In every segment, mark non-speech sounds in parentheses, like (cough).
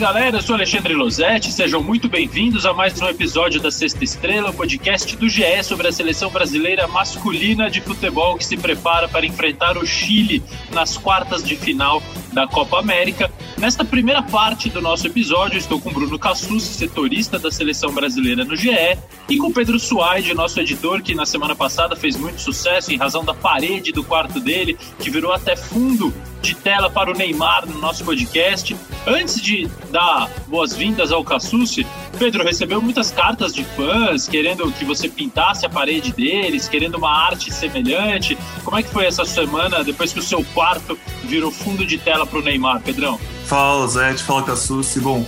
Galera, eu sou Alexandre Losetti, sejam muito bem-vindos a mais um episódio da Sexta Estrela, o podcast do GE sobre a seleção brasileira masculina de futebol que se prepara para enfrentar o Chile nas quartas de final da Copa América. Nesta primeira parte do nosso episódio, estou com Bruno Cassus, setorista da seleção brasileira no GE, e com Pedro Suaide, nosso editor, que na semana passada fez muito sucesso em razão da parede do quarto dele, que virou até fundo de tela para o Neymar no nosso podcast. Antes de dar boas-vindas ao Cassucci, Pedro recebeu muitas cartas de fãs querendo que você pintasse a parede deles, querendo uma arte semelhante. Como é que foi essa semana depois que o seu quarto virou fundo de tela para o Neymar, Pedrão? Fala, Zé, fala Cassucci. Bom,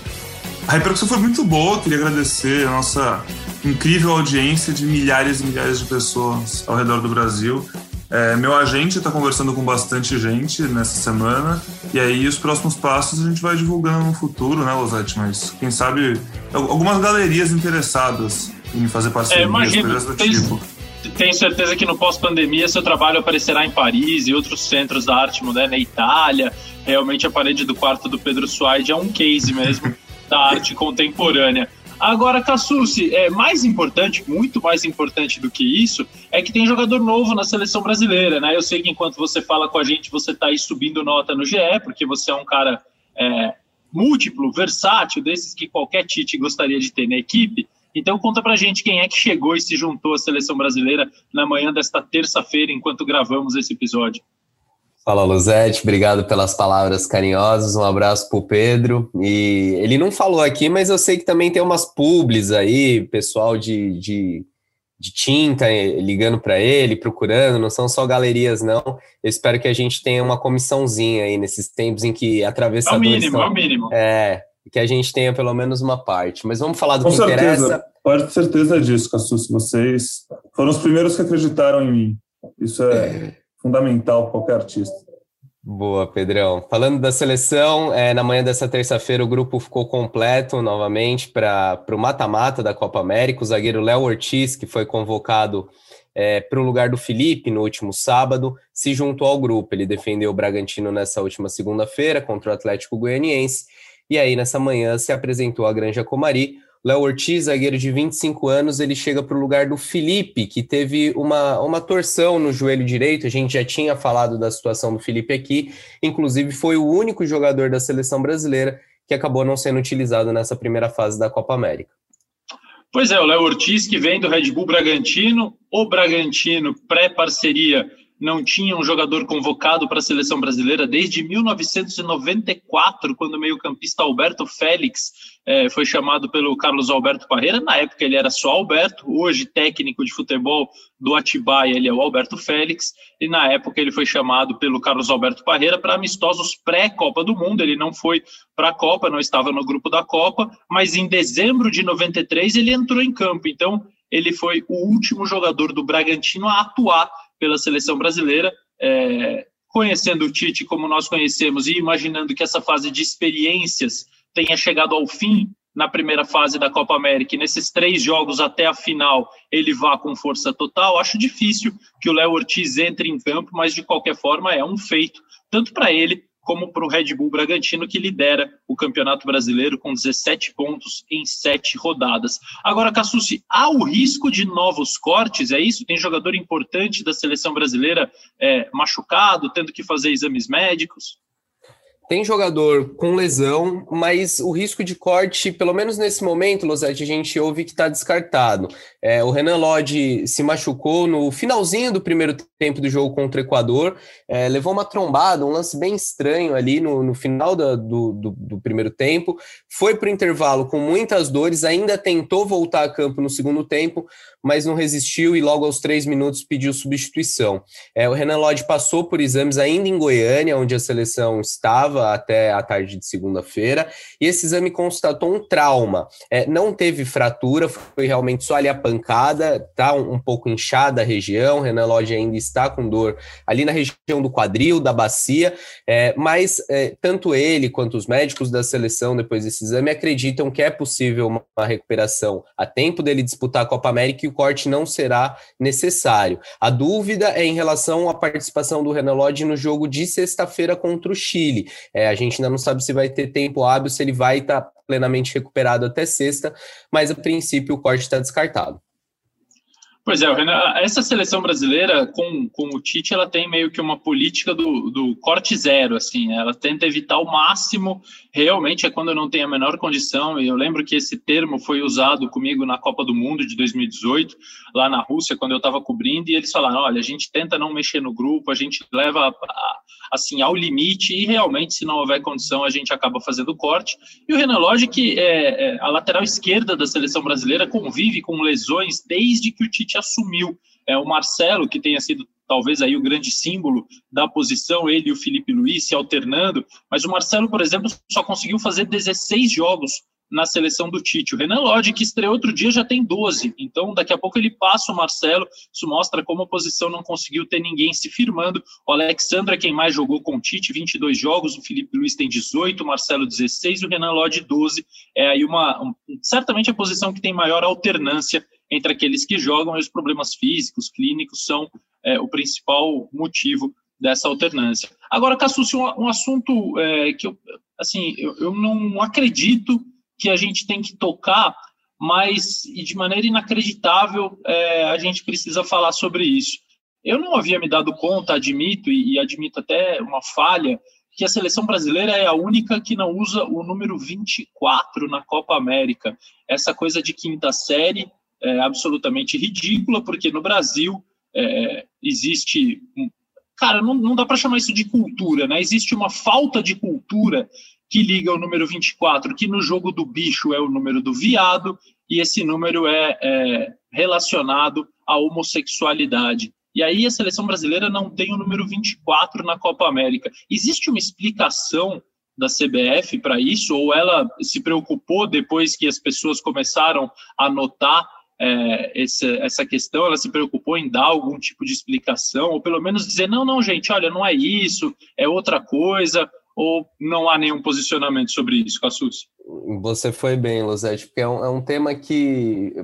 a repercussão foi muito boa, queria agradecer a nossa incrível audiência de milhares e milhares de pessoas ao redor do Brasil. É, meu agente está conversando com bastante gente nessa semana, e aí os próximos passos a gente vai divulgando no futuro, né, Losete? Mas quem sabe algumas galerias interessadas em fazer parcerias, é, coisas do tipo. Tenho certeza que no pós-pandemia seu trabalho aparecerá em Paris e outros centros da arte moderna, Itália. Realmente a parede do quarto do Pedro Suaide é um case mesmo (laughs) da arte contemporânea. Agora, Cassucci, é mais importante, muito mais importante do que isso, é que tem jogador novo na seleção brasileira, né? Eu sei que enquanto você fala com a gente, você está aí subindo nota no GE, porque você é um cara é, múltiplo, versátil, desses que qualquer Tite gostaria de ter na equipe. Então conta pra gente quem é que chegou e se juntou à seleção brasileira na manhã desta terça-feira, enquanto gravamos esse episódio. Fala, Luzete, obrigado pelas palavras carinhosas, um abraço pro Pedro. E ele não falou aqui, mas eu sei que também tem umas publis aí, pessoal de, de, de tinta eh, ligando para ele, procurando, não são só galerias, não. Eu espero que a gente tenha uma comissãozinha aí nesses tempos em que atravessadores... É o mínimo, estão, é o mínimo. É, que a gente tenha pelo menos uma parte. Mas vamos falar do Com que certeza. interessa. Pode ter certeza disso, Cassus. Vocês foram os primeiros que acreditaram em mim. Isso é fundamental para qualquer artista. Boa, Pedrão. Falando da seleção, é, na manhã dessa terça-feira o grupo ficou completo novamente para o mata-mata da Copa América. O zagueiro Léo Ortiz, que foi convocado é, para o lugar do Felipe no último sábado, se juntou ao grupo. Ele defendeu o Bragantino nessa última segunda-feira contra o Atlético Goianiense. E aí, nessa manhã, se apresentou a Granja Comari, Léo Ortiz, zagueiro de 25 anos, ele chega para o lugar do Felipe, que teve uma, uma torção no joelho direito. A gente já tinha falado da situação do Felipe aqui. Inclusive, foi o único jogador da seleção brasileira que acabou não sendo utilizado nessa primeira fase da Copa América. Pois é, o Léo Ortiz, que vem do Red Bull Bragantino, o Bragantino pré-parceria não tinha um jogador convocado para a seleção brasileira desde 1994, quando o meio-campista Alberto Félix é, foi chamado pelo Carlos Alberto Parreira. Na época ele era só Alberto, hoje técnico de futebol do Atibaia, ele é o Alberto Félix, e na época ele foi chamado pelo Carlos Alberto Parreira para amistosos pré-Copa do Mundo. Ele não foi para a Copa, não estava no grupo da Copa, mas em dezembro de 93 ele entrou em campo. Então ele foi o último jogador do Bragantino a atuar pela seleção brasileira. É, conhecendo o Tite como nós conhecemos e imaginando que essa fase de experiências tenha chegado ao fim na primeira fase da Copa América e nesses três jogos até a final ele vá com força total, acho difícil que o Léo Ortiz entre em campo, mas de qualquer forma é um feito, tanto para ele como para o Red Bull Bragantino, que lidera o Campeonato Brasileiro com 17 pontos em 7 rodadas. Agora, Cassucci, há o risco de novos cortes? É isso? Tem jogador importante da seleção brasileira é, machucado, tendo que fazer exames médicos? Tem jogador com lesão, mas o risco de corte, pelo menos nesse momento, Losete, a gente ouve que está descartado. É, o Renan Lodge se machucou no finalzinho do primeiro tempo do jogo contra o Equador, é, levou uma trombada, um lance bem estranho ali no, no final da, do, do, do, primeiro tempo, foi para o intervalo com muitas dores, ainda tentou voltar a campo no segundo tempo, mas não resistiu e logo aos três minutos pediu substituição. É, o Renan Lodge passou por exames ainda em Goiânia, onde a seleção estava até a tarde de segunda-feira, e esse exame constatou um trauma. É, não teve fratura, foi realmente só ali a pancada, tá um, um pouco inchada a região, Renan Lodge ainda está com dor ali na região do quadril, da bacia, é, mas é, tanto ele quanto os médicos da seleção depois desse exame acreditam que é possível uma, uma recuperação a tempo dele disputar a Copa América e o corte não será necessário. A dúvida é em relação à participação do Renan Lodge no jogo de sexta-feira contra o Chile. É, a gente ainda não sabe se vai ter tempo hábil, se ele vai estar tá plenamente recuperado até sexta, mas a princípio o corte está descartado. Pois é, Renan, essa seleção brasileira com, com o Tite, ela tem meio que uma política do, do corte zero, assim, né? ela tenta evitar o máximo, realmente é quando não tem a menor condição, e eu lembro que esse termo foi usado comigo na Copa do Mundo de 2018, lá na Rússia, quando eu estava cobrindo, e eles falaram, olha, a gente tenta não mexer no grupo, a gente leva, assim, ao limite, e realmente, se não houver condição, a gente acaba fazendo corte, e o Renan Lodge, que é, é a lateral esquerda da seleção brasileira, convive com lesões desde que o Tite assumiu. É, o Marcelo, que tenha sido talvez aí o grande símbolo da posição, ele e o Felipe Luiz se alternando, mas o Marcelo, por exemplo, só conseguiu fazer 16 jogos na seleção do Tite. O Renan Lodge, que estreou outro dia, já tem 12. Então, daqui a pouco ele passa o Marcelo. Isso mostra como a posição não conseguiu ter ninguém se firmando. O Alexandre é quem mais jogou com o Tite, 22 jogos. O Felipe Luiz tem 18, o Marcelo 16 e o Renan Lodge 12. É aí uma, um, certamente a posição que tem maior alternância entre aqueles que jogam e os problemas físicos, clínicos são é, o principal motivo dessa alternância. Agora, Cassucci, um, um assunto é, que eu, assim, eu, eu não acredito que a gente tem que tocar, mas de maneira inacreditável é, a gente precisa falar sobre isso. Eu não havia me dado conta, admito, e, e admito até uma falha, que a seleção brasileira é a única que não usa o número 24 na Copa América. Essa coisa de quinta série é absolutamente ridícula, porque no Brasil é, existe. Cara, não, não dá para chamar isso de cultura, né? Existe uma falta de cultura que liga o número 24, que no jogo do bicho é o número do viado, e esse número é, é relacionado à homossexualidade. E aí a seleção brasileira não tem o número 24 na Copa América. Existe uma explicação da CBF para isso, ou ela se preocupou depois que as pessoas começaram a notar é, essa, essa questão, ela se preocupou em dar algum tipo de explicação, ou pelo menos dizer, não, não, gente, olha, não é isso, é outra coisa, ou não há nenhum posicionamento sobre isso, Cassus? Você foi bem, Luzete, porque é um, é um tema que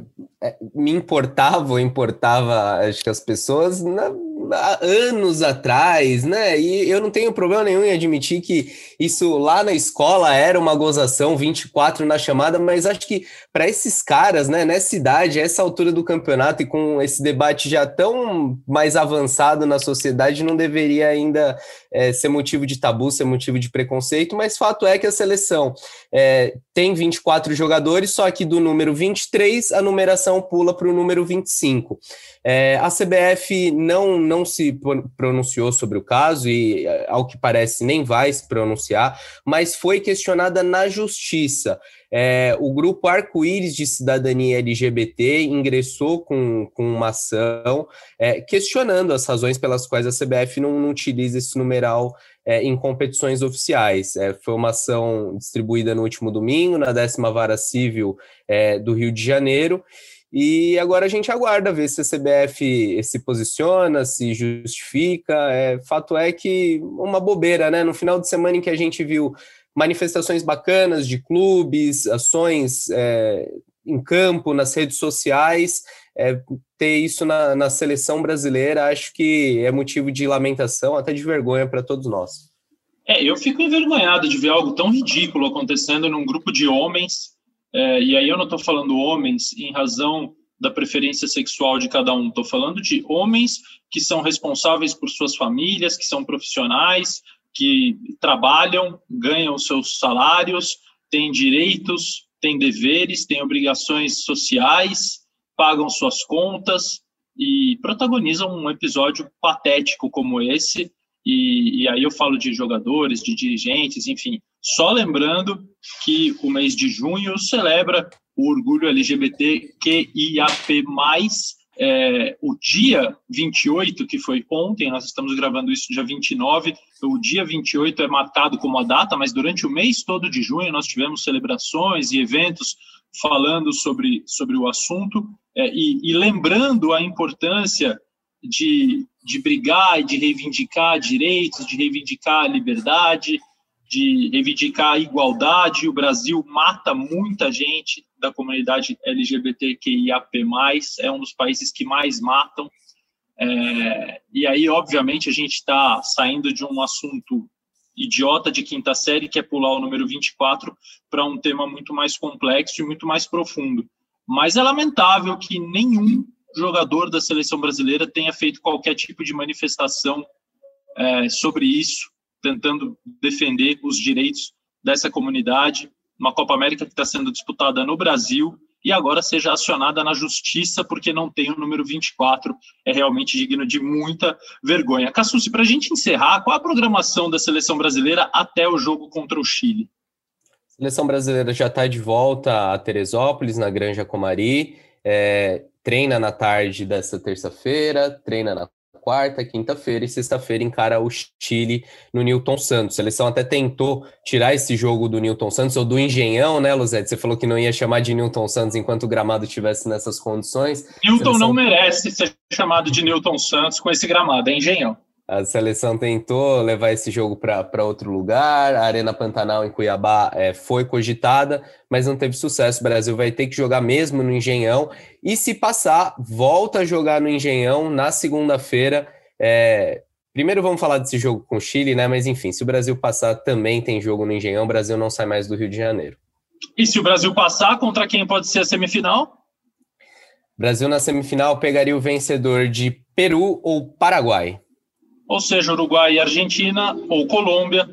é, me importava ou importava, acho que as pessoas, na, há anos atrás, né? E eu não tenho problema nenhum em admitir que isso lá na escola era uma gozação, 24 na chamada, mas acho que para esses caras, né, nessa idade, essa altura do campeonato e com esse debate já tão mais avançado na sociedade, não deveria ainda é, ser motivo de tabu, ser motivo de preconceito, mas fato é que a seleção é, tem 24 jogadores, só que do número 23 a numeração pula para o número 25. É, a CBF não, não se pronunciou sobre o caso e, é, ao que parece, nem vai se pronunciar, mas foi questionada na justiça. É, o grupo Arco-Íris de Cidadania LGBT ingressou com, com uma ação é, questionando as razões pelas quais a CBF não, não utiliza esse numeral é, em competições oficiais. É, foi uma ação distribuída no último domingo, na décima vara civil é, do Rio de Janeiro. E agora a gente aguarda ver se a CBF se posiciona, se justifica. É, fato é que uma bobeira, né? No final de semana em que a gente viu manifestações bacanas de clubes, ações é, em campo, nas redes sociais, é, ter isso na, na seleção brasileira, acho que é motivo de lamentação, até de vergonha para todos nós. É, eu fico envergonhado de ver algo tão ridículo acontecendo num grupo de homens é, e aí eu não estou falando homens em razão da preferência sexual de cada um, estou falando de homens que são responsáveis por suas famílias, que são profissionais, que trabalham, ganham seus salários, têm direitos, têm deveres, têm obrigações sociais, pagam suas contas e protagonizam um episódio patético como esse. E, e aí eu falo de jogadores, de dirigentes, enfim, só lembrando que o mês de junho celebra o orgulho LGBTQIAP+, é, o dia 28, que foi ontem, nós estamos gravando isso dia 29, o dia 28 é marcado como a data, mas durante o mês todo de junho nós tivemos celebrações e eventos falando sobre, sobre o assunto é, e, e, lembrando a importância de, de brigar e de reivindicar direitos, de reivindicar a liberdade, de reivindicar a igualdade. O Brasil mata muita gente da comunidade LGBTQIAP+, é um dos países que mais matam. É, e aí, obviamente, a gente está saindo de um assunto idiota de quinta série que é pular o número 24 para um tema muito mais complexo e muito mais profundo. Mas é lamentável que nenhum jogador da seleção brasileira tenha feito qualquer tipo de manifestação é, sobre isso, tentando defender os direitos dessa comunidade. Uma Copa América que está sendo disputada no Brasil e agora seja acionada na justiça porque não tem o número 24. É realmente digno de muita vergonha. Cassucci, para a gente encerrar, qual a programação da seleção brasileira até o jogo contra o Chile? A seleção brasileira já está de volta a Teresópolis, na Granja Comari. É, treina na tarde dessa terça-feira, treina na quarta, quinta-feira e sexta-feira encara o Chile no Newton Santos. A seleção até tentou tirar esse jogo do Newton Santos ou do Engenhão, né, Luzete? Você falou que não ia chamar de Newton Santos enquanto o gramado estivesse nessas condições. Newton seleção... não merece ser chamado de Newton Santos com esse gramado, é Engenhão. A seleção tentou levar esse jogo para outro lugar. A Arena Pantanal em Cuiabá é, foi cogitada, mas não teve sucesso. O Brasil vai ter que jogar mesmo no Engenhão. E se passar, volta a jogar no Engenhão na segunda-feira. É, primeiro vamos falar desse jogo com o Chile, né? Mas enfim, se o Brasil passar, também tem jogo no Engenhão. O Brasil não sai mais do Rio de Janeiro. E se o Brasil passar, contra quem pode ser a semifinal? Brasil na semifinal pegaria o vencedor de Peru ou Paraguai ou seja, Uruguai e Argentina ou Colômbia,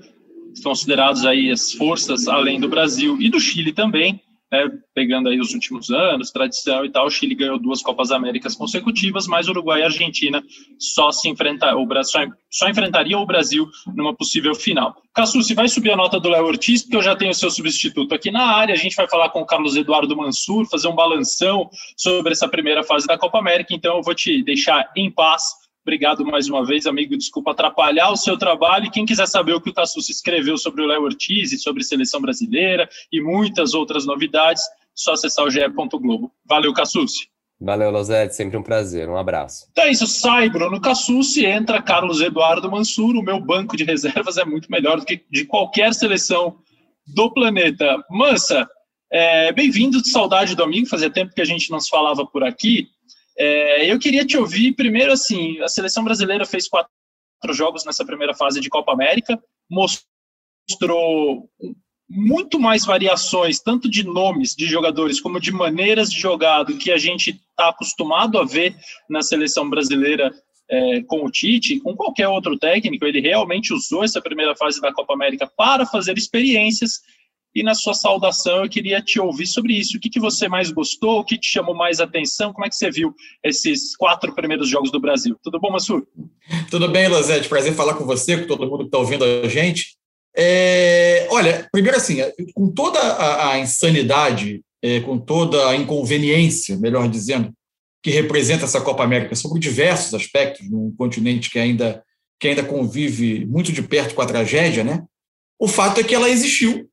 considerados aí as forças além do Brasil e do Chile também, né, pegando aí os últimos anos, tradição e tal, o Chile ganhou duas Copas Américas consecutivas, mas Uruguai e Argentina só se enfrentar, o Brasil só, só enfrentaria o Brasil numa possível final. Cassu, se vai subir a nota do Léo Ortiz, porque eu já tenho o seu substituto aqui na área, a gente vai falar com o Carlos Eduardo Mansur, fazer um balanção sobre essa primeira fase da Copa América, então eu vou te deixar em paz Obrigado mais uma vez, amigo. Desculpa atrapalhar o seu trabalho. E quem quiser saber o que o Cassus escreveu sobre o Léo Ortiz e sobre seleção brasileira e muitas outras novidades, só acessar o ge.globo. Valeu, Cassus. Valeu, Lozete. Sempre um prazer. Um abraço. Então é isso. Sai Bruno Cassucci, entra Carlos Eduardo Mansur. O meu banco de reservas é muito melhor do que de qualquer seleção do planeta. Mansa, é, bem-vindo. Saudade do amigo. Fazia tempo que a gente não se falava por aqui. É, eu queria te ouvir primeiro assim, a seleção brasileira fez quatro jogos nessa primeira fase de Copa América, mostrou muito mais variações, tanto de nomes de jogadores como de maneiras de jogar do que a gente está acostumado a ver na seleção brasileira é, com o Tite, com qualquer outro técnico. Ele realmente usou essa primeira fase da Copa América para fazer experiências e na sua saudação eu queria te ouvir sobre isso. O que, que você mais gostou? O que te chamou mais atenção? Como é que você viu esses quatro primeiros jogos do Brasil? Tudo bom, Massur? Tudo bem, Lozete. Prazer falar com você, com todo mundo que está ouvindo a gente. É, olha, primeiro assim, com toda a, a insanidade, é, com toda a inconveniência, melhor dizendo, que representa essa Copa América sobre diversos aspectos, num continente que ainda, que ainda convive muito de perto com a tragédia, né? O fato é que ela existiu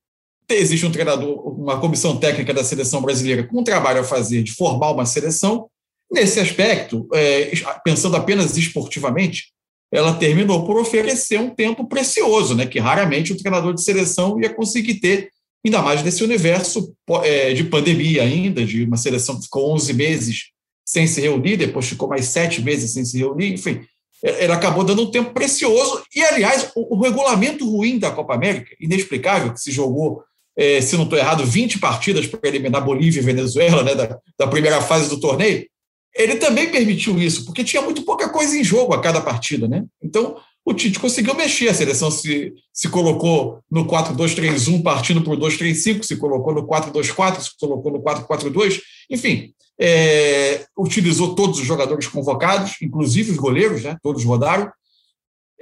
existe um treinador, uma comissão técnica da seleção brasileira com um trabalho a fazer de formar uma seleção. Nesse aspecto, é, pensando apenas esportivamente, ela terminou por oferecer um tempo precioso, né, que raramente o treinador de seleção ia conseguir ter, ainda mais nesse universo é, de pandemia ainda, de uma seleção que ficou 11 meses sem se reunir, depois ficou mais sete meses sem se reunir, enfim, é, ele acabou dando um tempo precioso. E, aliás, o, o regulamento ruim da Copa América, inexplicável, que se jogou é, se não estou errado, 20 partidas para eliminar Bolívia e Venezuela, né, da, da primeira fase do torneio, ele também permitiu isso, porque tinha muito pouca coisa em jogo a cada partida. Né? Então, o Tite conseguiu mexer, a seleção se, se colocou no 4-2-3-1, partindo para o 2-3-5, se colocou no 4-2-4, se colocou no 4-4-2, enfim, é, utilizou todos os jogadores convocados, inclusive os goleiros, né, todos rodaram,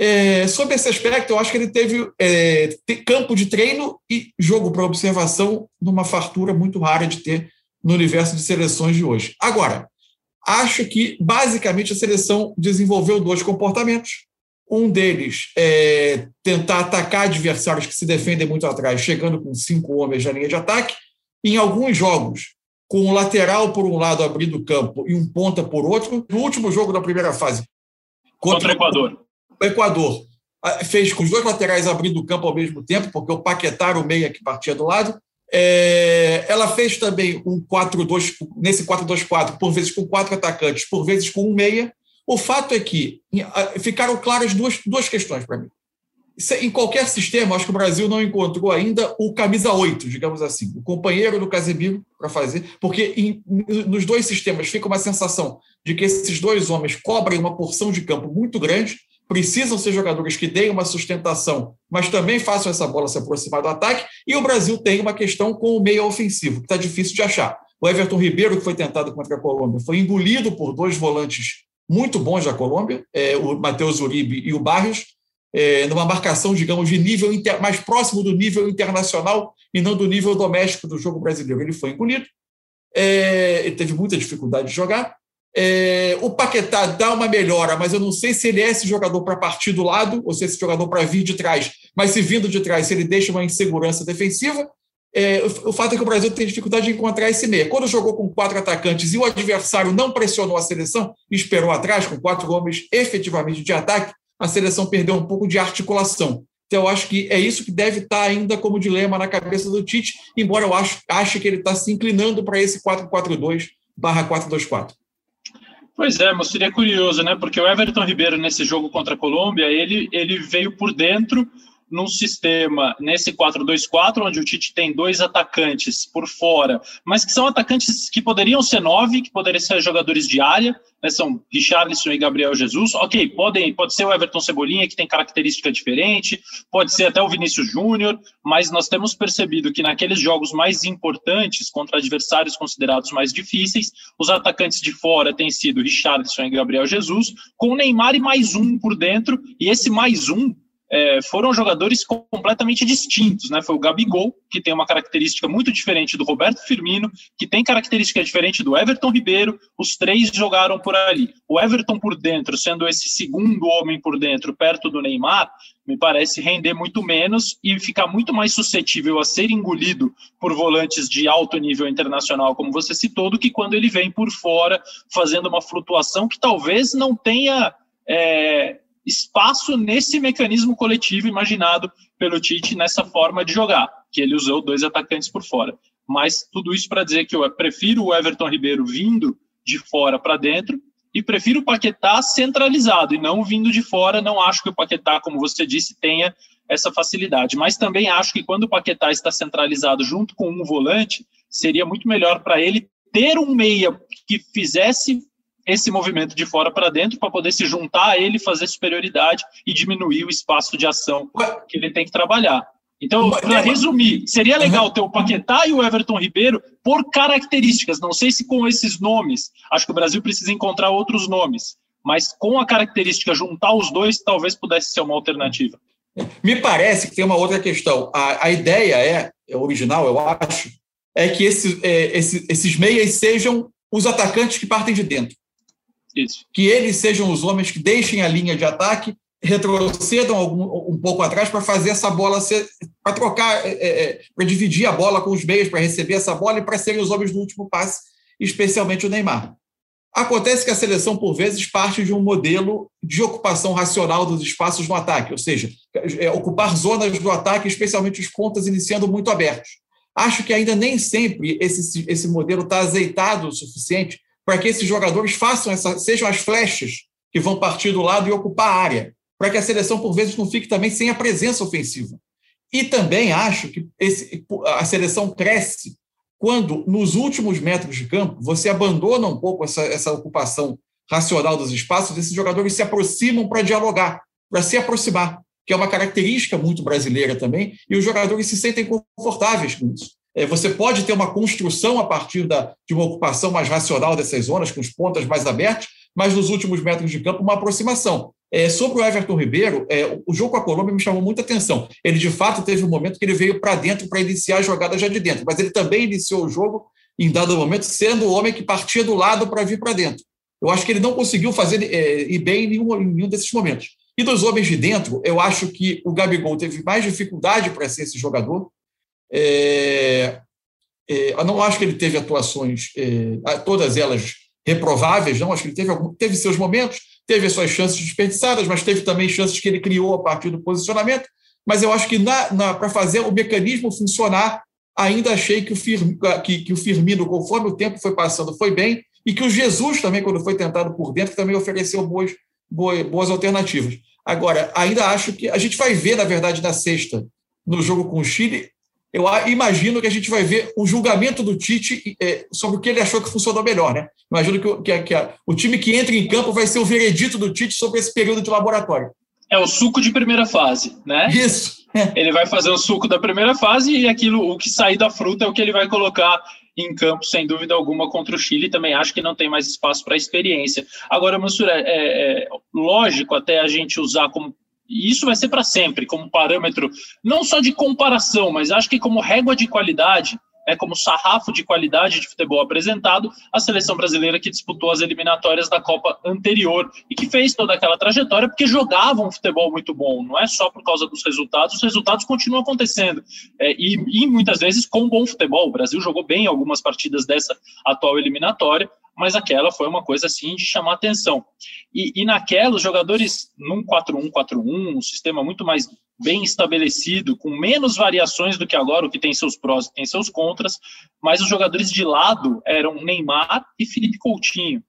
é, sobre esse aspecto, eu acho que ele teve é, campo de treino e jogo para observação numa fartura muito rara de ter no universo de seleções de hoje. Agora, acho que basicamente a seleção desenvolveu dois comportamentos. Um deles é tentar atacar adversários que se defendem muito atrás, chegando com cinco homens na linha de ataque. Em alguns jogos, com o lateral por um lado abrindo o campo e um ponta por outro. No último jogo da primeira fase, contra, contra o Equador o Equador fez com os dois laterais abrindo o campo ao mesmo tempo, porque o Paquetá o meia que partia do lado. É, ela fez também um 4-2, nesse 4-2-4, por vezes com quatro atacantes, por vezes com um meia. O fato é que ficaram claras duas, duas questões para mim. em qualquer sistema, acho que o Brasil não encontrou ainda o camisa 8, digamos assim, o companheiro do Casemiro para fazer, porque em, nos dois sistemas fica uma sensação de que esses dois homens cobrem uma porção de campo muito grande, precisam ser jogadores que deem uma sustentação, mas também façam essa bola se aproximar do ataque, e o Brasil tem uma questão com o meio ofensivo, que está difícil de achar. O Everton Ribeiro, que foi tentado contra a Colômbia, foi engolido por dois volantes muito bons da Colômbia, é, o Matheus Uribe e o Barrios, é, numa marcação, digamos, de nível inter, mais próximo do nível internacional e não do nível doméstico do jogo brasileiro. Ele foi engolido, é, ele teve muita dificuldade de jogar. É, o Paquetá dá uma melhora, mas eu não sei se ele é esse jogador para partir do lado ou se é esse jogador para vir de trás. Mas se vindo de trás, se ele deixa uma insegurança defensiva. É, o, o, fato é que o Brasil tem dificuldade de encontrar esse meia. Quando jogou com quatro atacantes e o adversário não pressionou a seleção, esperou atrás, com quatro homens efetivamente de ataque, a seleção perdeu um pouco de articulação. Então, eu acho que é isso que deve estar ainda como dilema na cabeça do Tite, embora eu acho, ache que ele está se inclinando para esse 4-4-2 barra 4-2-4. Pois é, mas seria curioso, né? Porque o Everton Ribeiro, nesse jogo contra a Colômbia, ele, ele veio por dentro num sistema, nesse 4-2-4, onde o Tite tem dois atacantes por fora, mas que são atacantes que poderiam ser nove, que poderiam ser jogadores de área, né, são Richarlison e Gabriel Jesus. Ok, podem, pode ser o Everton Cebolinha, que tem característica diferente, pode ser até o Vinícius Júnior, mas nós temos percebido que naqueles jogos mais importantes, contra adversários considerados mais difíceis, os atacantes de fora têm sido Richarlison e Gabriel Jesus, com Neymar e mais um por dentro, e esse mais um é, foram jogadores completamente distintos, né? Foi o Gabigol, que tem uma característica muito diferente do Roberto Firmino, que tem característica diferente do Everton Ribeiro, os três jogaram por ali. O Everton por dentro, sendo esse segundo homem por dentro, perto do Neymar, me parece render muito menos e ficar muito mais suscetível a ser engolido por volantes de alto nível internacional, como você citou, do que quando ele vem por fora fazendo uma flutuação que talvez não tenha. É, espaço nesse mecanismo coletivo imaginado pelo Tite nessa forma de jogar, que ele usou dois atacantes por fora. Mas tudo isso para dizer que eu prefiro o Everton Ribeiro vindo de fora para dentro e prefiro o Paquetá centralizado e não vindo de fora. Não acho que o Paquetá, como você disse, tenha essa facilidade. Mas também acho que quando o Paquetá está centralizado junto com um volante, seria muito melhor para ele ter um meia que fizesse esse movimento de fora para dentro para poder se juntar a ele, fazer superioridade e diminuir o espaço de ação que ele tem que trabalhar. Então, para resumir, seria legal ter o Paquetá e o Everton Ribeiro por características, não sei se com esses nomes, acho que o Brasil precisa encontrar outros nomes, mas com a característica juntar os dois, talvez pudesse ser uma alternativa. Me parece que tem uma outra questão. A, a ideia é, é original, eu acho, é que esse, é, esse, esses meias sejam os atacantes que partem de dentro. Isso. Que eles sejam os homens que deixem a linha de ataque, retrocedam algum, um pouco atrás para fazer essa bola ser. para trocar, é, é, é para dividir a bola com os meios, para receber essa bola e para serem os homens do último passe, especialmente o Neymar. Acontece que a seleção, por vezes, parte de um modelo de ocupação racional dos espaços no ataque, ou seja, é, ocupar zonas do ataque, especialmente os pontas iniciando muito abertos. Acho que ainda nem sempre esse, esse modelo está azeitado o suficiente para que esses jogadores façam essa, sejam as flechas que vão partir do lado e ocupar a área, para que a seleção, por vezes, não fique também sem a presença ofensiva. E também acho que esse, a seleção cresce quando, nos últimos metros de campo, você abandona um pouco essa, essa ocupação racional dos espaços, esses jogadores se aproximam para dialogar, para se aproximar, que é uma característica muito brasileira também, e os jogadores se sentem confortáveis com isso. É, você pode ter uma construção a partir da, de uma ocupação mais racional dessas zonas, com os pontas mais abertos, mas nos últimos metros de campo, uma aproximação. É, sobre o Everton Ribeiro, é, o jogo com a Colômbia me chamou muita atenção. Ele, de fato, teve um momento que ele veio para dentro para iniciar a jogada já de dentro, mas ele também iniciou o jogo, em dado momento, sendo o homem que partia do lado para vir para dentro. Eu acho que ele não conseguiu fazer é, ir bem em nenhum, em nenhum desses momentos. E dos homens de dentro, eu acho que o Gabigol teve mais dificuldade para ser esse jogador. É, é, eu não acho que ele teve atuações, é, todas elas reprováveis, não. Acho que ele teve, teve seus momentos, teve as suas chances desperdiçadas, mas teve também chances que ele criou a partir do posicionamento. Mas eu acho que para fazer o mecanismo funcionar, ainda achei que o, Firmino, que, que o Firmino, conforme o tempo foi passando, foi bem, e que o Jesus também, quando foi tentado por dentro, também ofereceu boas, boas, boas alternativas. Agora, ainda acho que a gente vai ver, na verdade, na sexta, no jogo com o Chile, eu imagino que a gente vai ver o julgamento do Tite é, sobre o que ele achou que funcionou melhor. Né? Imagino que, que, que a, o time que entra em campo vai ser o veredito do Tite sobre esse período de laboratório. É o suco de primeira fase, né? Isso. É. Ele vai fazer o suco da primeira fase e aquilo, o que sair da fruta é o que ele vai colocar em campo, sem dúvida alguma, contra o Chile. Também acho que não tem mais espaço para experiência. Agora, Mansura, é, é lógico até a gente usar como e isso vai ser para sempre, como parâmetro, não só de comparação, mas acho que como régua de qualidade, é como sarrafo de qualidade de futebol apresentado, a seleção brasileira que disputou as eliminatórias da Copa anterior e que fez toda aquela trajetória porque jogava um futebol muito bom, não é só por causa dos resultados, os resultados continuam acontecendo. É, e, e muitas vezes com bom futebol. O Brasil jogou bem algumas partidas dessa atual eliminatória, mas aquela foi uma coisa assim de chamar atenção. E, e naquela, os jogadores num 4-1-4-1, um sistema muito mais bem estabelecido, com menos variações do que agora, o que tem seus prós e tem seus contras, mas os jogadores de lado eram Neymar e Felipe Coutinho.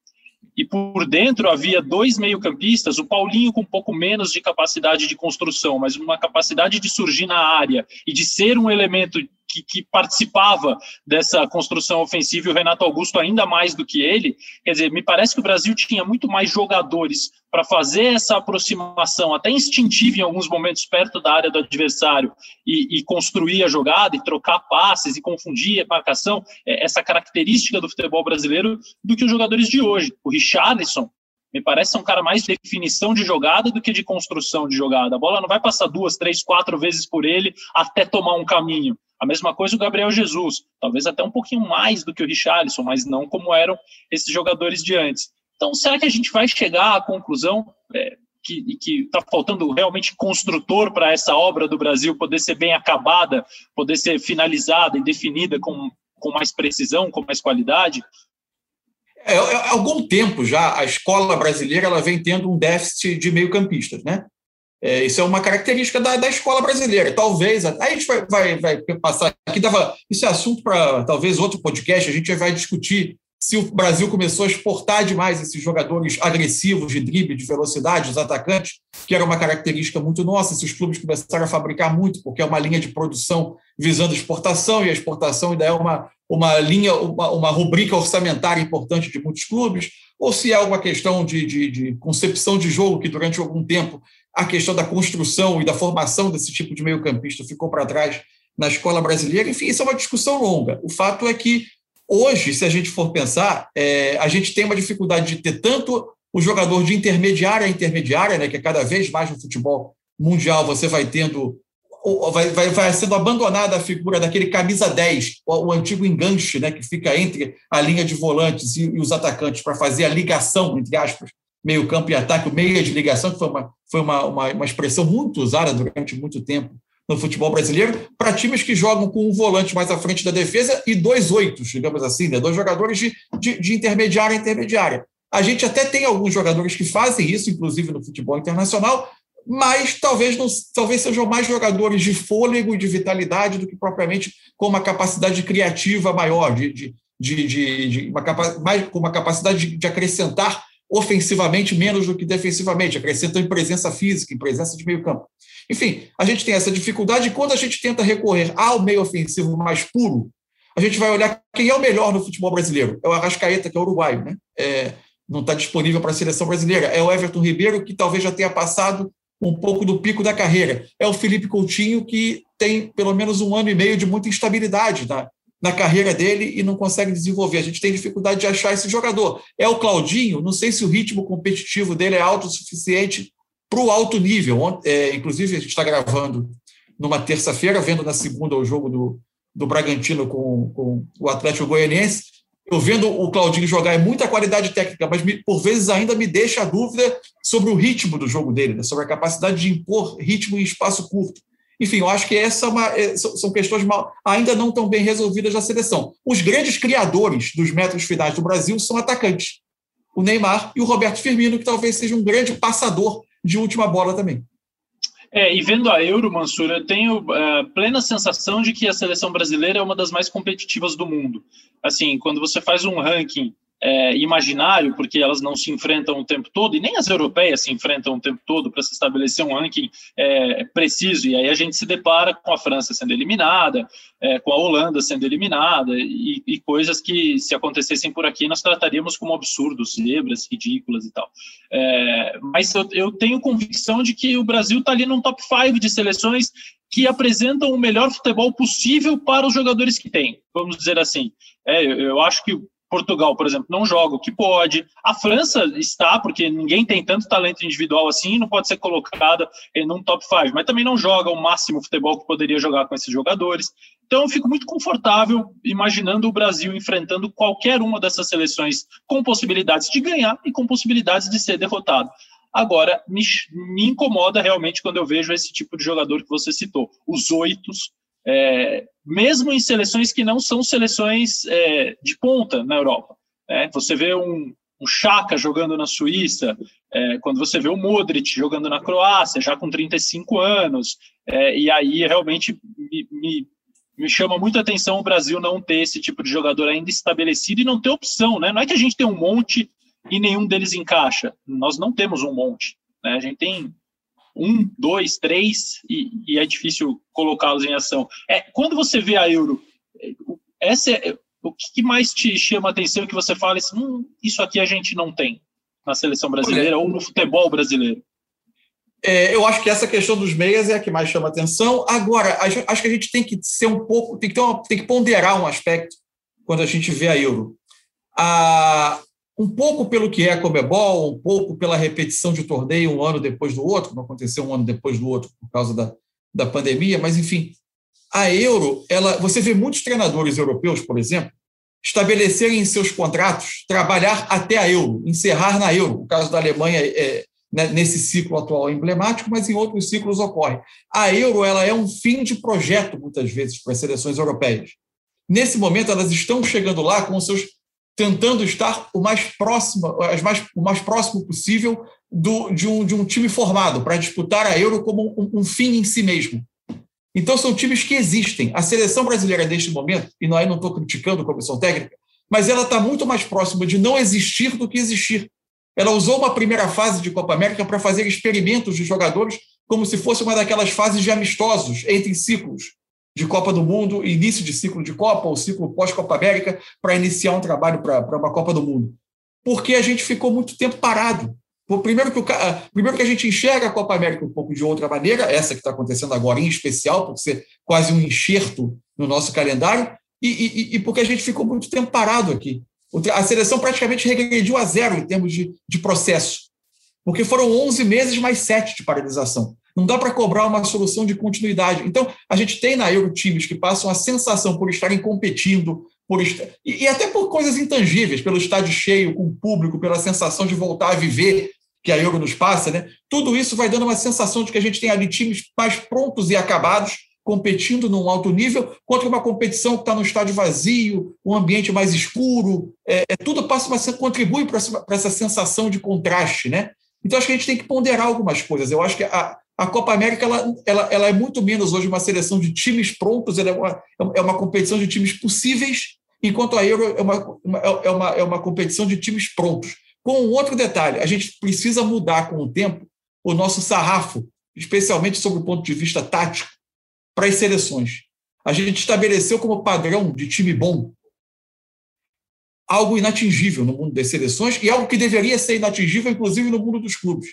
E por dentro havia dois meio-campistas, o Paulinho com um pouco menos de capacidade de construção, mas uma capacidade de surgir na área e de ser um elemento que, que, participava dessa construção ofensiva e o Renato Augusto ainda mais do que ele. Quer dizer, me parece que o Brasil tinha muito mais jogadores para fazer essa aproximação, até instintiva em alguns momentos, perto da área do adversário e, e construir a jogada e trocar passes e confundir a marcação, é, essa característica do futebol brasileiro, do que os jogadores de hoje. O Richarlison me parece um cara mais de definição de jogada do que de construção de jogada. A bola não vai passar duas, três, quatro vezes por ele até tomar um caminho. A mesma coisa o Gabriel Jesus, talvez até um pouquinho mais do que o Richarlison, mas não como eram esses jogadores de antes. Então, será que a gente vai chegar à conclusão é, que está faltando realmente construtor para essa obra do Brasil poder ser bem acabada, poder ser finalizada e definida com, com mais precisão, com mais qualidade? É, é há algum tempo já a escola brasileira ela vem tendo um déficit de meio-campistas, né? É, isso é uma característica da, da escola brasileira. Talvez, aí a gente vai, vai, vai passar aqui, dava, isso é assunto para talvez outro podcast, a gente vai discutir se o Brasil começou a exportar demais esses jogadores agressivos de drible, de velocidade, os atacantes, que era uma característica muito nossa, se os clubes começaram a fabricar muito, porque é uma linha de produção visando exportação, e a exportação ainda é uma, uma linha, uma, uma rubrica orçamentária importante de muitos clubes, ou se é uma questão de, de, de concepção de jogo que durante algum tempo a questão da construção e da formação desse tipo de meio-campista ficou para trás na escola brasileira. Enfim, isso é uma discussão longa. O fato é que hoje, se a gente for pensar, é, a gente tem uma dificuldade de ter tanto o jogador de intermediária a intermediária, né, que é cada vez mais no futebol mundial você vai tendo vai, vai, vai sendo abandonada a figura daquele camisa 10, o, o, antigo enganche, né, que fica entre a linha de volantes e, e os atacantes para fazer a ligação, entre aspas, meio campo e ataque, o meia de ligação, que foi uma, foi uma, uma, uma expressão muito usada durante muito tempo no futebol brasileiro, para times que jogam com um volante mais à frente da defesa e dois oitos, digamos assim, né? dois jogadores de, de, de intermediária a intermediária. A gente até tem alguns jogadores que fazem isso, inclusive no futebol internacional, mas talvez não, talvez sejam mais jogadores de fôlego e de vitalidade do que propriamente com uma capacidade criativa maior, de, de, de, de, uma capa, mais, com uma capacidade de, de acrescentar ofensivamente menos do que defensivamente, acrescentam em presença física, em presença de meio campo. Enfim, a gente tem essa dificuldade e quando a gente tenta recorrer ao meio ofensivo mais puro, a gente vai olhar quem é o melhor no futebol brasileiro. É o Arrascaeta, que é o uruguaio, né? É, não está disponível para a seleção brasileira. É o Everton Ribeiro, que talvez já tenha passado um pouco do pico da carreira. É o Felipe Coutinho, que tem pelo menos um ano e meio de muita instabilidade na, na carreira dele e não consegue desenvolver. A gente tem dificuldade de achar esse jogador. É o Claudinho, não sei se o ritmo competitivo dele é alto o suficiente para o alto nível. É, inclusive, a gente está gravando numa terça-feira, vendo na segunda o jogo do, do Bragantino com, com o Atlético Goianiense. Eu vendo o Claudinho jogar é muita qualidade técnica, mas me, por vezes ainda me deixa a dúvida sobre o ritmo do jogo dele, né? sobre a capacidade de impor ritmo em espaço curto. Enfim, eu acho que essa é uma, é, são questões mal, ainda não tão bem resolvidas da seleção. Os grandes criadores dos métodos finais do Brasil são atacantes. O Neymar e o Roberto Firmino, que talvez seja um grande passador de última bola também. É, e vendo a Euro, Mansur, eu tenho uh, plena sensação de que a seleção brasileira é uma das mais competitivas do mundo. Assim, quando você faz um ranking é, imaginário, porque elas não se enfrentam o tempo todo, e nem as europeias se enfrentam o tempo todo para se estabelecer um ranking é, preciso. E aí a gente se depara com a França sendo eliminada, é, com a Holanda sendo eliminada, e, e, coisas que, se acontecessem por aqui, nós trataríamos como absurdos, zebras, ridículas e tal. É, mas eu, eu tenho convicção de que o Brasil está ali num top 5 de seleções que apresentam o melhor futebol possível para os jogadores que tem, vamos dizer assim. É, eu, eu acho que Portugal, por exemplo, não joga o que pode. A França está, porque ninguém tem tanto talento individual assim, não pode ser colocada em um top 5, mas também não joga o máximo futebol que poderia jogar com esses jogadores. Então, eu fico muito confortável imaginando o Brasil enfrentando qualquer uma dessas seleções com possibilidades de ganhar e com possibilidades de ser derrotado. Agora, me, me incomoda realmente quando eu vejo esse tipo de jogador que você citou, os oitos, é, mesmo em seleções que não são seleções é, de ponta na Europa. Né? Você vê um, um Chaka jogando na Suíça, é, quando você vê o Modric jogando na Croácia, já com 35 anos, é, e aí realmente me, me, me, chama muita atenção o Brasil não ter esse tipo de jogador ainda estabelecido e não ter opção. Né? Não é que a gente tem um monte e nenhum deles encaixa, nós não temos um monte. Né? A gente tem um, dois, três, e, e é difícil colocá-los em ação. É, quando você vê a Euro, essa é, o que mais te chama a atenção que você fala assim, hum, isso aqui a gente não tem na seleção brasileira Olha, ou no futebol brasileiro? É, eu acho que essa questão dos meias é a que mais chama atenção. Agora, acho que a gente tem que ser um pouco, tem que, uma, tem que ponderar um aspecto quando a gente vê a Euro. A, um pouco pelo que é a Comebol, um pouco pela repetição de torneio um ano depois do outro, não aconteceu um ano depois do outro por causa da, da pandemia, mas enfim, a Euro, ela, você vê muitos treinadores europeus, por exemplo, estabelecerem em seus contratos trabalhar até a Euro, encerrar na Euro. O caso da Alemanha é né, nesse ciclo atual é emblemático, mas em outros ciclos ocorre. A Euro ela é um fim de projeto, muitas vezes, para as seleções europeias. Nesse momento, elas estão chegando lá com seus tentando estar o mais próximo, mais, o mais próximo possível do, de, um, de um time formado para disputar a Euro como um, um, fim em si mesmo. Então são times que existem. A seleção brasileira neste momento, e não, não estou criticando a comissão técnica, mas ela está muito mais próxima de não existir do que existir. Ela usou uma primeira fase de Copa América para fazer experimentos de jogadores como se fosse uma daquelas fases de amistosos entre ciclos de Copa do Mundo, início de ciclo de Copa ou ciclo pós-Copa América, para iniciar um trabalho para uma Copa do Mundo. Porque a gente ficou muito tempo parado. Primeiro que, o, primeiro que a gente enxerga a Copa América um pouco de outra maneira, essa que está acontecendo agora em especial, por ser quase um enxerto no nosso calendário, e, e, e porque a gente ficou muito tempo parado aqui. A seleção praticamente regrediu a zero em termos de, de processo, porque foram 11 meses mais 7 de paralisação. Não dá para cobrar uma solução de continuidade. Então, a gente tem na Euro times que passam a sensação por estarem competindo, por est... e, até por coisas intangíveis, pelo estádio cheio, com o público, pela sensação de voltar a viver que a Euro nos passa, né? Tudo isso vai dando uma sensação de que a gente tem ali times mais prontos e acabados, competindo num alto nível, contra uma competição que está no estádio vazio, um ambiente mais escuro. É, é tudo passa uma, contribui para essa, essa sensação de contraste, né? Então, acho que a gente tem que ponderar algumas coisas. Eu acho que a, a Copa América ela, ela, ela é muito menos hoje uma seleção de times prontos, ela é uma, é uma competição de times possíveis, enquanto a Euro é uma, uma, é, uma, é uma competição de times prontos. Com um outro detalhe, a gente precisa mudar com o tempo o nosso sarrafo, especialmente sobre o ponto de vista tático, para as seleções. A gente estabeleceu como padrão de time bom algo inatingível no mundo das seleções e algo que deveria ser inatingível, inclusive, no mundo dos clubes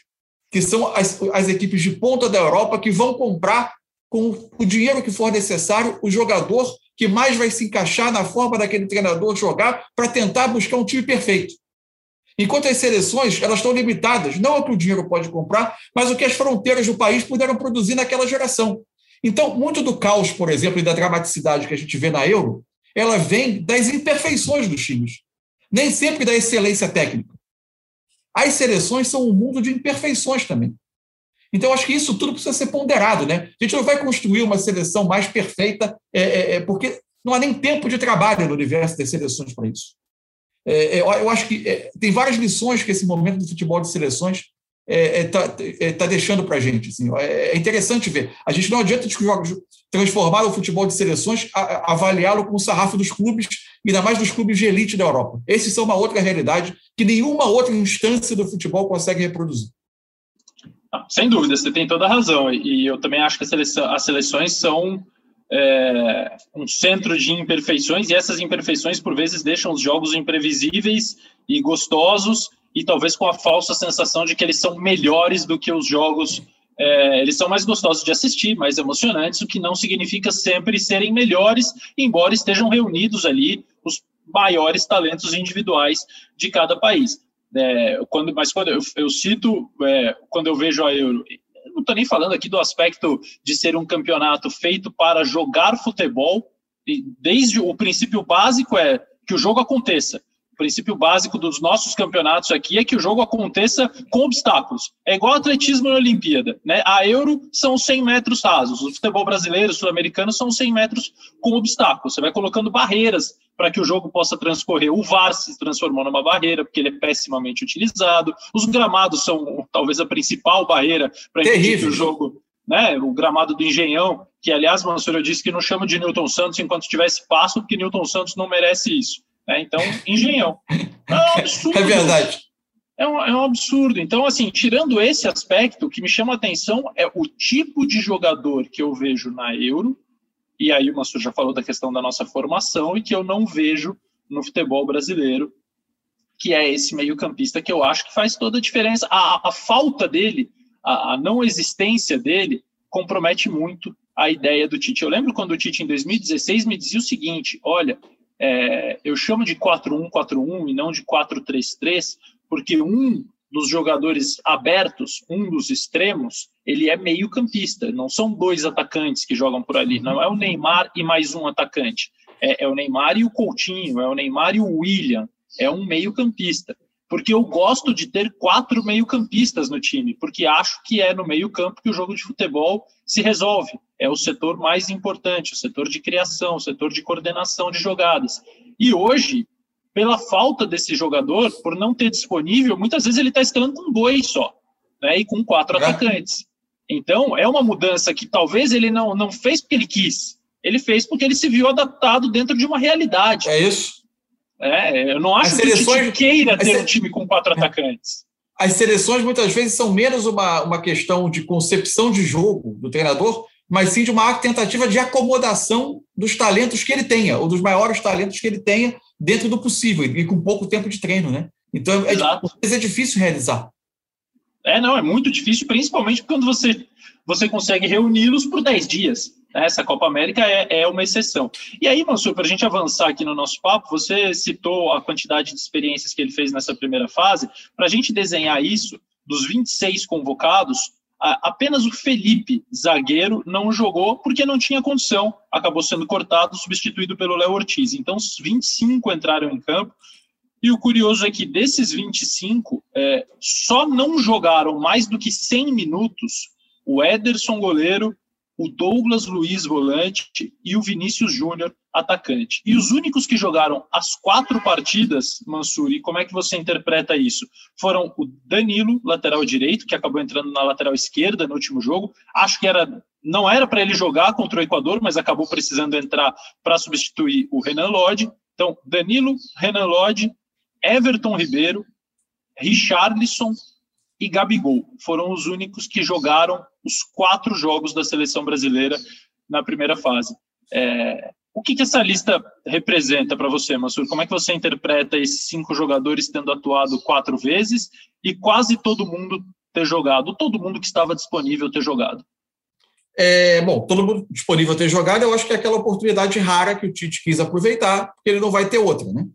que são as, as equipes de ponta da Europa que vão comprar com o dinheiro que for necessário o jogador que mais vai se encaixar na forma daquele treinador jogar para tentar buscar um time perfeito. Enquanto as seleções elas estão limitadas, não ao que o dinheiro pode comprar, mas o que as fronteiras do país puderam produzir naquela geração. Então, muito do caos, por exemplo, e da dramaticidade que a gente vê na Euro, ela vem das imperfeições dos times, nem sempre da excelência técnica. As seleções são um mundo de imperfeições também. Então, acho que isso tudo precisa ser ponderado. Né? A gente não vai construir uma seleção mais perfeita, é, é, é porque não há nem tempo de trabalho no universo das seleções para isso. É, é eu acho que é, tem várias lições que esse momento do futebol de seleções está é, tá deixando para a gente. Assim, é interessante ver. A gente não adianta transformar o futebol de seleções, avaliá-lo com o sarrafo dos clubes ainda mais dos clubes de elite da Europa. Esses são uma outra realidade que nenhuma outra instância do futebol consegue reproduzir. sem dúvida, você tem toda a razão. E eu também acho que seleção, as seleções são é, um centro de imperfeições, e essas imperfeições, por vezes, deixam os jogos imprevisíveis e gostosos, e talvez com a falsa sensação de que eles são melhores do que os jogos. É, eles são mais gostosos de assistir, mais emocionantes, o que não significa sempre serem melhores, embora estejam reunidos ali os maiores talentos individuais de cada país. É, quando, mas quando eu, eu cito, é, quando eu vejo a Euro, não estou nem falando aqui do aspecto de ser um campeonato feito para jogar futebol, e desde o princípio básico é que o jogo aconteça. O princípio básico dos nossos campeonatos aqui é que o jogo aconteça com obstáculos. É igual atletismo na Olimpíada. Né? A Euro são 100 metros rasos. O futebol brasileiro, sul-americano, são 100 metros com obstáculos. Você vai colocando barreiras para que o jogo possa transcorrer. O VAR se transformou numa barreira, porque ele é pessimamente utilizado. Os gramados são talvez a principal barreira para que o jogo. Né, o gramado do Engenhão, que aliás, Mansur, eu disse que não chama de Newton Santos enquanto tivesse passo, porque Newton Santos não merece isso. Né? Então, Engenhão. É um (laughs) absurdo. É verdade. É um, é um, absurdo. Então, assim, tirando esse aspecto, o que me chama a atenção é o tipo de jogador que eu vejo na Euro e aí o Mansur já falou da questão da nossa formação e que eu não vejo no futebol brasileiro, que é esse meio-campista que eu acho que faz toda a diferença. A, a falta dele, a, a, não existência dele, compromete muito a ideia do Tite. Eu lembro quando o Tite, em 2016, me dizia o seguinte: olha, é, eu chamo de 4-1-4-1 e não de 4-3-3, porque um dos jogadores abertos, um dos extremos, ele é meio campista. Não são dois atacantes que jogam por ali. Não é o Neymar e mais um atacante. É, é o Neymar e o Coutinho, é o Neymar e o William. É um meio campista. Porque eu gosto de ter quatro meio campistas no time, porque acho que é no meio campo que o jogo de futebol se resolve. É o setor mais importante, o setor de criação, o setor de coordenação de jogadas. E hoje, pela falta desse jogador, por não ter disponível, muitas vezes ele está escalando com dois só, né? E com quatro é. atacantes. Então, é uma mudança que talvez ele não, não fez porque ele quis. Ele fez porque ele se viu adaptado dentro de uma realidade. É isso. É, eu não acho seleções, que queira ter se... um time com quatro é. atacantes. As seleções muitas vezes são menos uma, uma questão de concepção de jogo do treinador, mas sim de uma tentativa de acomodação dos talentos que ele tenha, ou dos maiores talentos que ele tenha, dentro do possível e com pouco tempo de treino, né? Então, é, é difícil realizar. É, não, é muito difícil, principalmente quando você, você consegue reuni-los por 10 dias. Né? Essa Copa América é, é uma exceção. E aí, Mansur, para a gente avançar aqui no nosso papo, você citou a quantidade de experiências que ele fez nessa primeira fase. Para a gente desenhar isso, dos 26 convocados, apenas o Felipe, zagueiro, não jogou porque não tinha condição, acabou sendo cortado, substituído pelo Léo Ortiz. Então, os 25 entraram em campo. E o curioso é que desses 25, é, só não jogaram mais do que 100 minutos o Ederson, goleiro, o Douglas Luiz, volante, e o Vinícius Júnior, atacante. E os únicos que jogaram as quatro partidas, Mansur, e como é que você interpreta isso? Foram o Danilo, lateral direito, que acabou entrando na lateral esquerda no último jogo. Acho que era não era para ele jogar contra o Equador, mas acabou precisando entrar para substituir o Renan Lodge. Então, Danilo, Renan Lodge, Everton Ribeiro, Richarlison e Gabigol foram os únicos que jogaram os quatro jogos da seleção brasileira na primeira fase. É, o que, que, essa lista representa para você, Mansur? Como é que você interpreta esses cinco jogadores tendo atuado quatro vezes e quase todo mundo ter jogado, todo mundo que estava disponível ter jogado? É, bom, todo mundo disponível ter jogado, eu acho que é aquela oportunidade rara que o Tite quis aproveitar, porque ele não vai ter outra, né?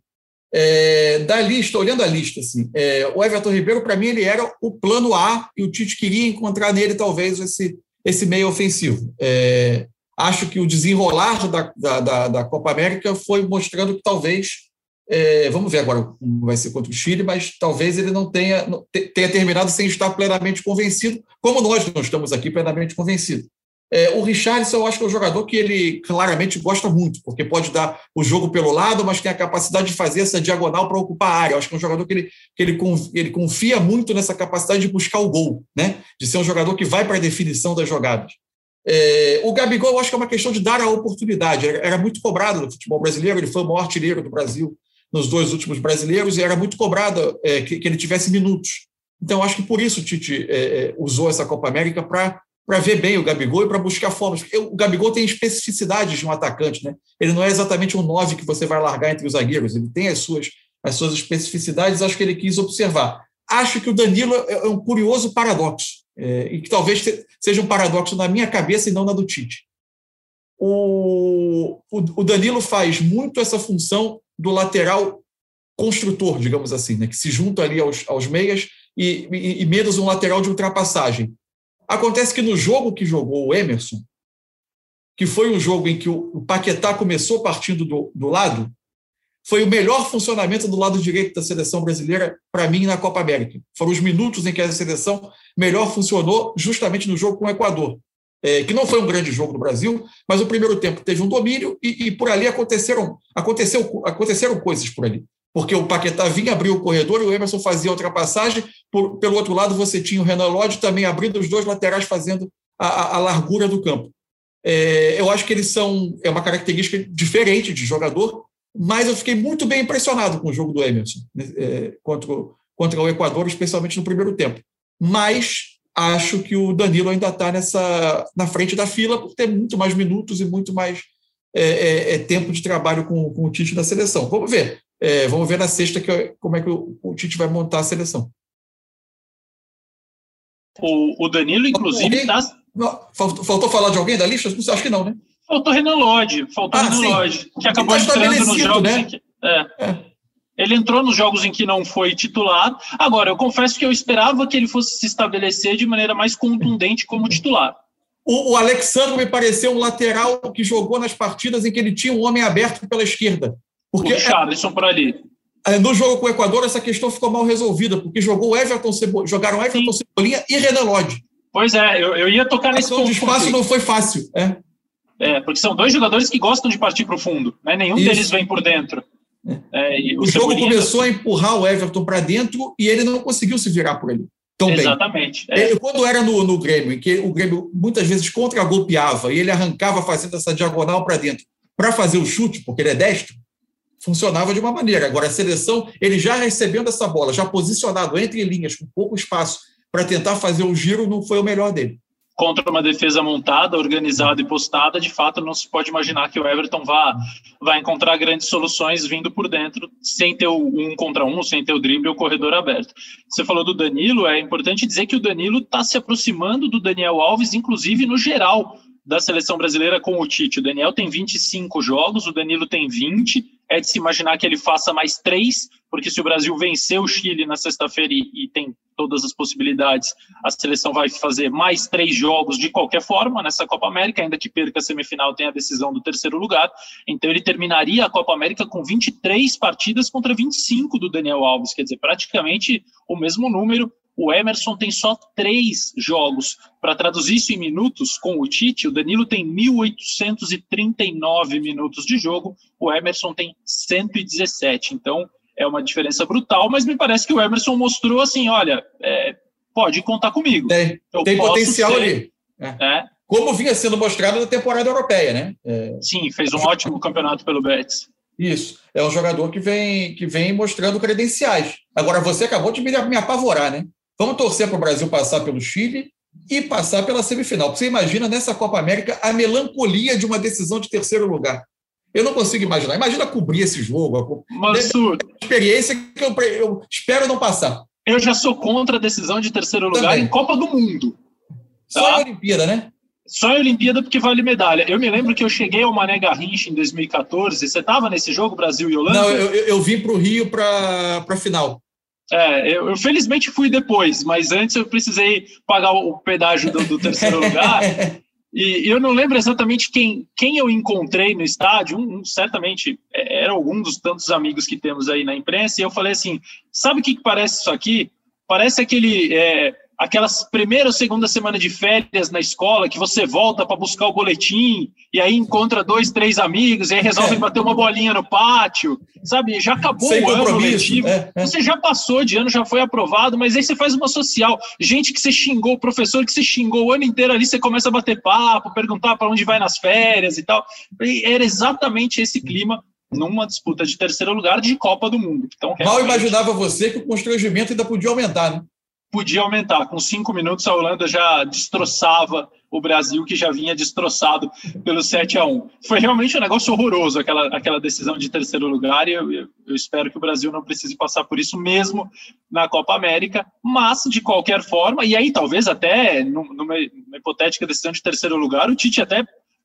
É, da lista, olhando a lista, assim, é, o Everton Ribeiro, para mim, ele era o plano A e o Tite queria encontrar nele, talvez, esse, esse meio ofensivo. É, acho que o desenrolar da, da, da, Copa América foi mostrando que talvez, é, vamos ver agora como vai ser contra o Chile, mas talvez ele não tenha, tenha terminado sem estar plenamente convencido, como nós não estamos aqui plenamente convencidos. É, o Richardson, eu acho que é um jogador que ele claramente gosta muito, porque pode dar o jogo pelo lado, mas tem a capacidade de fazer essa diagonal para ocupar a área. Eu acho que é um jogador que ele, que ele, ele confia muito nessa capacidade de buscar o gol, né? de ser um jogador que vai para a definição das jogadas. É, o Gabigol, eu acho que é uma questão de dar a oportunidade. Era, era, muito cobrado no futebol brasileiro, ele foi o maior artilheiro do Brasil nos dois últimos brasileiros e era muito cobrado é, que, que, ele tivesse minutos. Então, acho que por isso o Tite é, é usou essa Copa América para para ver bem o Gabigol e para buscar formas. O Gabigol tem especificidades de um atacante, né? Ele não é exatamente um 9 que você vai largar entre os zagueiros, ele tem as suas, as suas especificidades, acho que ele quis observar. Acho que o Danilo é, é um curioso paradoxo, é, e que talvez seja um paradoxo na minha cabeça e não na do Tite. O, o, o Danilo faz muito essa função do lateral construtor, digamos assim, né? que se junta ali aos, aos meias e, e, e menos um lateral de ultrapassagem. Acontece que no jogo que jogou o Emerson, que foi um jogo em que o Paquetá começou partindo do, do lado, foi o melhor funcionamento do lado direito da seleção brasileira para mim na Copa América. Foram os minutos em que a seleção melhor funcionou justamente no jogo com o Equador, é, que não foi um grande jogo no Brasil, mas o primeiro tempo teve um domínio e, e por ali aconteceram, aconteceu, aconteceram coisas por ali porque o Paquetá vinha abrir o corredor e o Emerson fazia a ultrapassagem. Por, pelo outro lado, você tinha o Renan Lodge também abrindo os dois laterais, fazendo a, a, largura do campo. É, eu acho que eles são é uma característica diferente de jogador, mas eu fiquei muito bem impressionado com o jogo do Emerson né, é, contra, contra o Equador, especialmente no primeiro tempo. Mas acho que o Danilo ainda está nessa na frente da fila por ter muito mais minutos e muito mais é, é, é tempo de trabalho com, com o Tite da seleção. Vamos ver. É, vamos ver na sexta que, como é que o, o Tite vai montar a seleção. O, o Danilo, inclusive, tá... faltou, faltou, falar de alguém da lista? Acho que não, né? Faltou Renan Lodge, faltou ah, Renan Lodge, que acabou tá entrando nos jogos né? em que... É. É. Ele entrou nos jogos em que não foi titular. Agora, eu confesso que eu esperava que ele fosse se estabelecer de maneira mais contundente como titular. O, o Alexandre me pareceu um lateral que jogou nas partidas em que ele tinha um homem aberto pela esquerda. Porque o Charleston por ali. É, no jogo com o Equador, essa questão ficou mal resolvida, porque jogou Everton Cebo... jogaram Everton Sim. Cebolinha e Renan Lodge. Pois é, eu, eu ia tocar nesse ponto. O espaço não foi fácil. É. é, porque são dois jogadores que gostam de partir para o fundo. Né? Nenhum Isso. deles vem por dentro. É, o, o jogo começou a empurrar o Everton para dentro e ele não conseguiu se virar por ali. Tão Exatamente. Bem. É. Quando era no, no Grêmio, em que o Grêmio muitas vezes contra-golpeava e ele arrancava fazendo essa diagonal para dentro para fazer o chute, porque ele é destro, funcionava de uma maneira. Agora, a seleção, ele já recebendo essa bola, já posicionado entre linhas, com pouco espaço, para tentar fazer o giro, não foi o melhor dele. Contra uma defesa montada, organizada e postada, de fato, não se pode imaginar que o Everton vá, vá encontrar grandes soluções vindo por dentro, sem ter o um contra um, sem ter o drible ou o corredor aberto. Você falou do Danilo, é importante dizer que o Danilo está se aproximando do Daniel Alves, inclusive no geral da seleção brasileira com o Tite. O Daniel tem 25 jogos, o Danilo tem 20. É de se imaginar que ele faça mais três, porque se o Brasil vencer o Chile na sexta-feira e, e, tem todas as possibilidades, a seleção vai fazer mais três jogos de qualquer forma nessa Copa América, ainda que perca a semifinal, tem a decisão do terceiro lugar. Então ele terminaria a Copa América com 23 partidas contra 25 do Daniel Alves, quer dizer, praticamente o mesmo número o Emerson tem só três jogos. Para traduzir isso em minutos, com o Tite, o Danilo tem 1.839 minutos de jogo, o Emerson tem 117. Então, é uma diferença brutal, mas me parece que o Emerson mostrou assim: olha, é, pode contar comigo. Tem, tem potencial ser, ali. É. É. Como vinha sendo mostrado na temporada europeia, né? É. Sim, fez um ótimo campeonato pelo Betis. Isso. É um jogador que vem, que vem mostrando credenciais. Agora, você acabou de me, me apavorar, né? Vamos torcer para o Brasil passar pelo Chile e passar pela semifinal. Você imagina nessa Copa América a melancolia de uma decisão de terceiro lugar. Eu não consigo imaginar. Imagina cobrir esse jogo. Mansur, experiência que eu, eu, espero não passar. Eu já sou contra a decisão de terceiro lugar Também. em Copa do Mundo. Tá? Só em Olimpíada, né? Só em Olimpíada porque vale medalha. Eu me lembro que eu cheguei ao Mané Garrincha em 2014. Você estava nesse jogo, Brasil e Holanda? Não, eu, eu vim para o Rio para a final. É, eu, eu, felizmente fui depois, mas antes eu precisei pagar o pedágio do, do terceiro (laughs) lugar. E eu não lembro exatamente quem, quem eu encontrei no estádio, um, um, certamente é, era algum dos tantos amigos que temos aí na imprensa, e eu falei assim: sabe o que, que parece isso aqui? Parece aquele. É, aquelas primeira ou segunda semana de férias na escola, que você volta para buscar o boletim, e aí encontra dois, três amigos, e aí resolve é. bater uma bolinha no pátio, sabe? Já acabou Sem o ano letivo. É, é. Você já passou de ano, já foi aprovado, mas aí você faz uma social. Gente que você xingou, professor que você xingou o ano inteiro ali, você começa a bater papo, perguntar para onde vai nas férias e tal. E era exatamente esse clima numa disputa de terceiro lugar de Copa do Mundo. Então, realmente... Mal imaginava você que o constrangimento ainda podia aumentar, né? Podia aumentar. Com cinco minutos, a Holanda já destroçava o Brasil, que já vinha destroçado pelo 7 a 1 Foi realmente um negócio horroroso aquela, aquela decisão de terceiro lugar, e eu, eu, espero que o Brasil não precise passar por isso mesmo na Copa América. Mas, de qualquer forma, e aí talvez até numa, numa hipotética decisão de terceiro lugar, o Tite até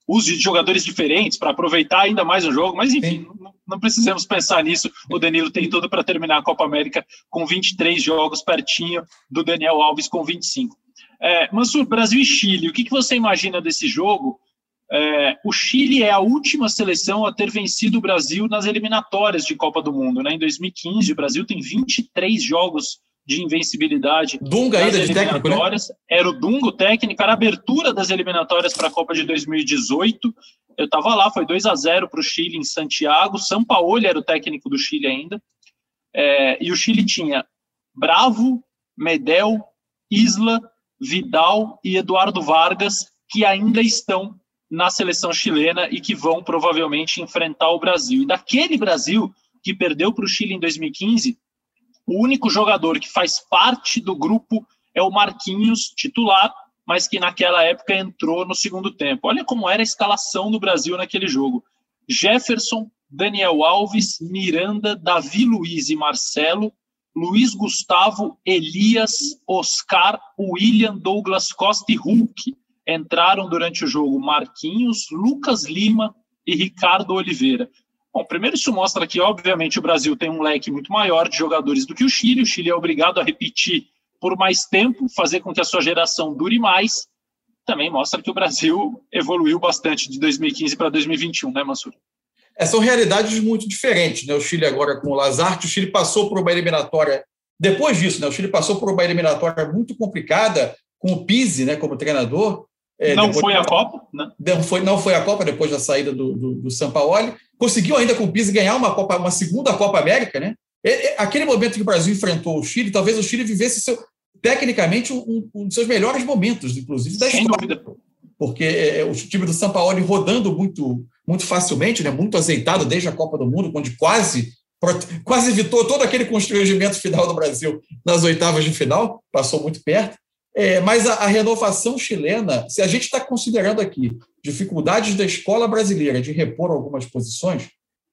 use de jogadores diferentes para aproveitar ainda mais o jogo, mas enfim, não, não, precisamos pensar nisso. O Danilo tem tudo para terminar a Copa América com 23 jogos, pertinho do Daniel Alves com 25. É, Mansur, Brasil e Chile, o que, que você imagina desse jogo? É, o Chile é a última seleção a ter vencido o Brasil nas eliminatórias de Copa do Mundo. Né? Em 2015, o Brasil tem 23 jogos de invencibilidade. Dunga ainda de técnico, né? Era o Dunga técnico, era a abertura das eliminatórias para a Copa de 2018. Eu estava lá, foi 2 a 0 para o Chile em Santiago. São Paulo era o técnico do Chile ainda. É, e o Chile tinha Bravo, Medel, Isla, Vidal e Eduardo Vargas, que ainda estão na seleção chilena e que vão provavelmente enfrentar o Brasil. E daquele Brasil que perdeu para o Chile em 2015, o único jogador que faz parte do grupo é o Marquinhos, titular, mas que naquela época entrou no segundo tempo. Olha como era a escalação do Brasil naquele jogo. Jefferson, Daniel Alves, Miranda, Davi Luiz e Marcelo, Luiz Gustavo, Elias, Oscar, William, Douglas Costa e Hulk entraram durante o jogo Marquinhos, Lucas Lima e Ricardo Oliveira. Bom, primeiro isso mostra que, obviamente, o Brasil tem um leque muito maior de jogadores do que o Chile. O Chile é obrigado a repetir por mais tempo, fazer com que a sua geração dure mais. Também mostra que o Brasil evoluiu bastante de 2015 para 2021, né, Mansur? É, são realidades muito diferentes. Né? O Chile agora com o Lazarte, o Chile passou por uma eliminatória. Depois disso, né? o Chile passou por uma eliminatória muito complicada com o Pise né, como treinador. É, não foi a Copa, né? Não foi, não foi a Copa depois da saída do, do, do Sampaoli. Conseguiu ainda com o Pise ganhar uma, Copa, uma segunda Copa América, né? aquele momento que o Brasil enfrentou o Chile, talvez o Chile vivesse seu, tecnicamente um, um dos seus melhores momentos, inclusive, da Sem história. Dúvida. Porque é, é, o time do Sampaoli rodando muito, muito facilmente, né? muito azeitado desde a Copa do Mundo, onde quase quase evitou todo aquele constrangimento final do Brasil nas oitavas de final, passou muito perto. É, mas a, a, renovação chilena, se a gente está considerando aqui dificuldades da escola brasileira de repor algumas posições,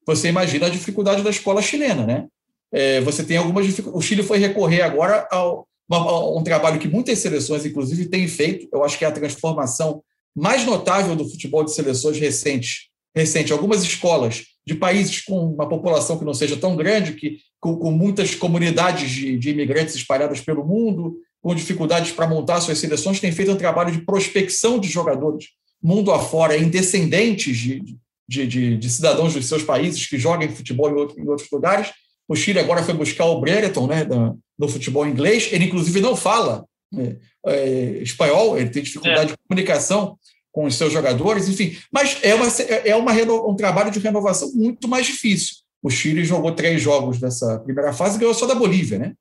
você imagina a dificuldade da escola chilena, né? É, você tem algumas. O Chile foi recorrer agora a um trabalho que muitas seleções, inclusive, têm feito. Eu acho que é a transformação mais notável do futebol de seleções recentes. Recente, algumas escolas de países com uma população que não seja tão grande, que com, com muitas comunidades de, de imigrantes espalhadas pelo mundo, com dificuldades para montar suas seleções, tem feito um trabalho de prospecção de jogadores mundo afora, em descendentes de, de, de, de cidadãos dos seus países que jogam futebol em, outro, em, outros lugares. O Chile agora foi buscar o Brereton né, no, no futebol inglês. Ele, inclusive, não fala né, é, espanhol, ele tem dificuldade é. de comunicação com os seus jogadores, enfim. Mas é, uma, é uma, um trabalho de renovação muito mais difícil. O Chile jogou três jogos nessa primeira fase e ganhou só da Bolívia. Né?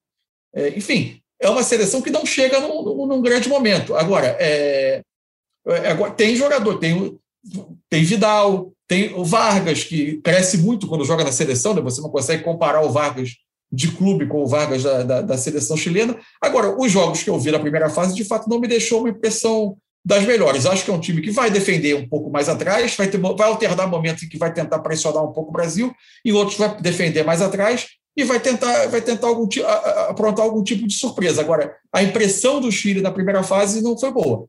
É, enfim, é uma seleção que não chega num, num, num grande momento. Agora, é, é, agora, tem jogador, tem, tem Vidal, tem o Vargas, que cresce muito quando joga na seleção, né? você não consegue comparar o Vargas de clube com o Vargas da, da, da, seleção chilena. Agora, os jogos que eu vi na primeira fase, de fato, não me deixou uma impressão das melhores. Acho que é um time que vai defender um pouco mais atrás, vai, ter, vai alternar momentos em que vai tentar pressionar um pouco o Brasil, e outros vai defender mais atrás, e vai tentar, vai tentar algum, aprontar algum tipo de surpresa. Agora, a impressão do Chile na primeira fase não foi boa.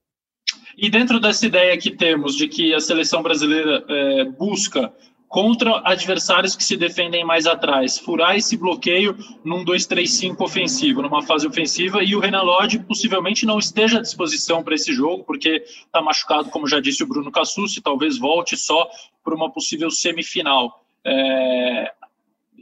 E dentro dessa ideia que temos de que a seleção brasileira é, busca contra adversários que se defendem mais atrás, furar esse bloqueio num 2-3-5 ofensivo, numa fase ofensiva, e o Renan Lodge possivelmente não esteja à disposição para esse jogo, porque está machucado, como já disse o Bruno Cassucci, talvez volte só para uma possível semifinal. É,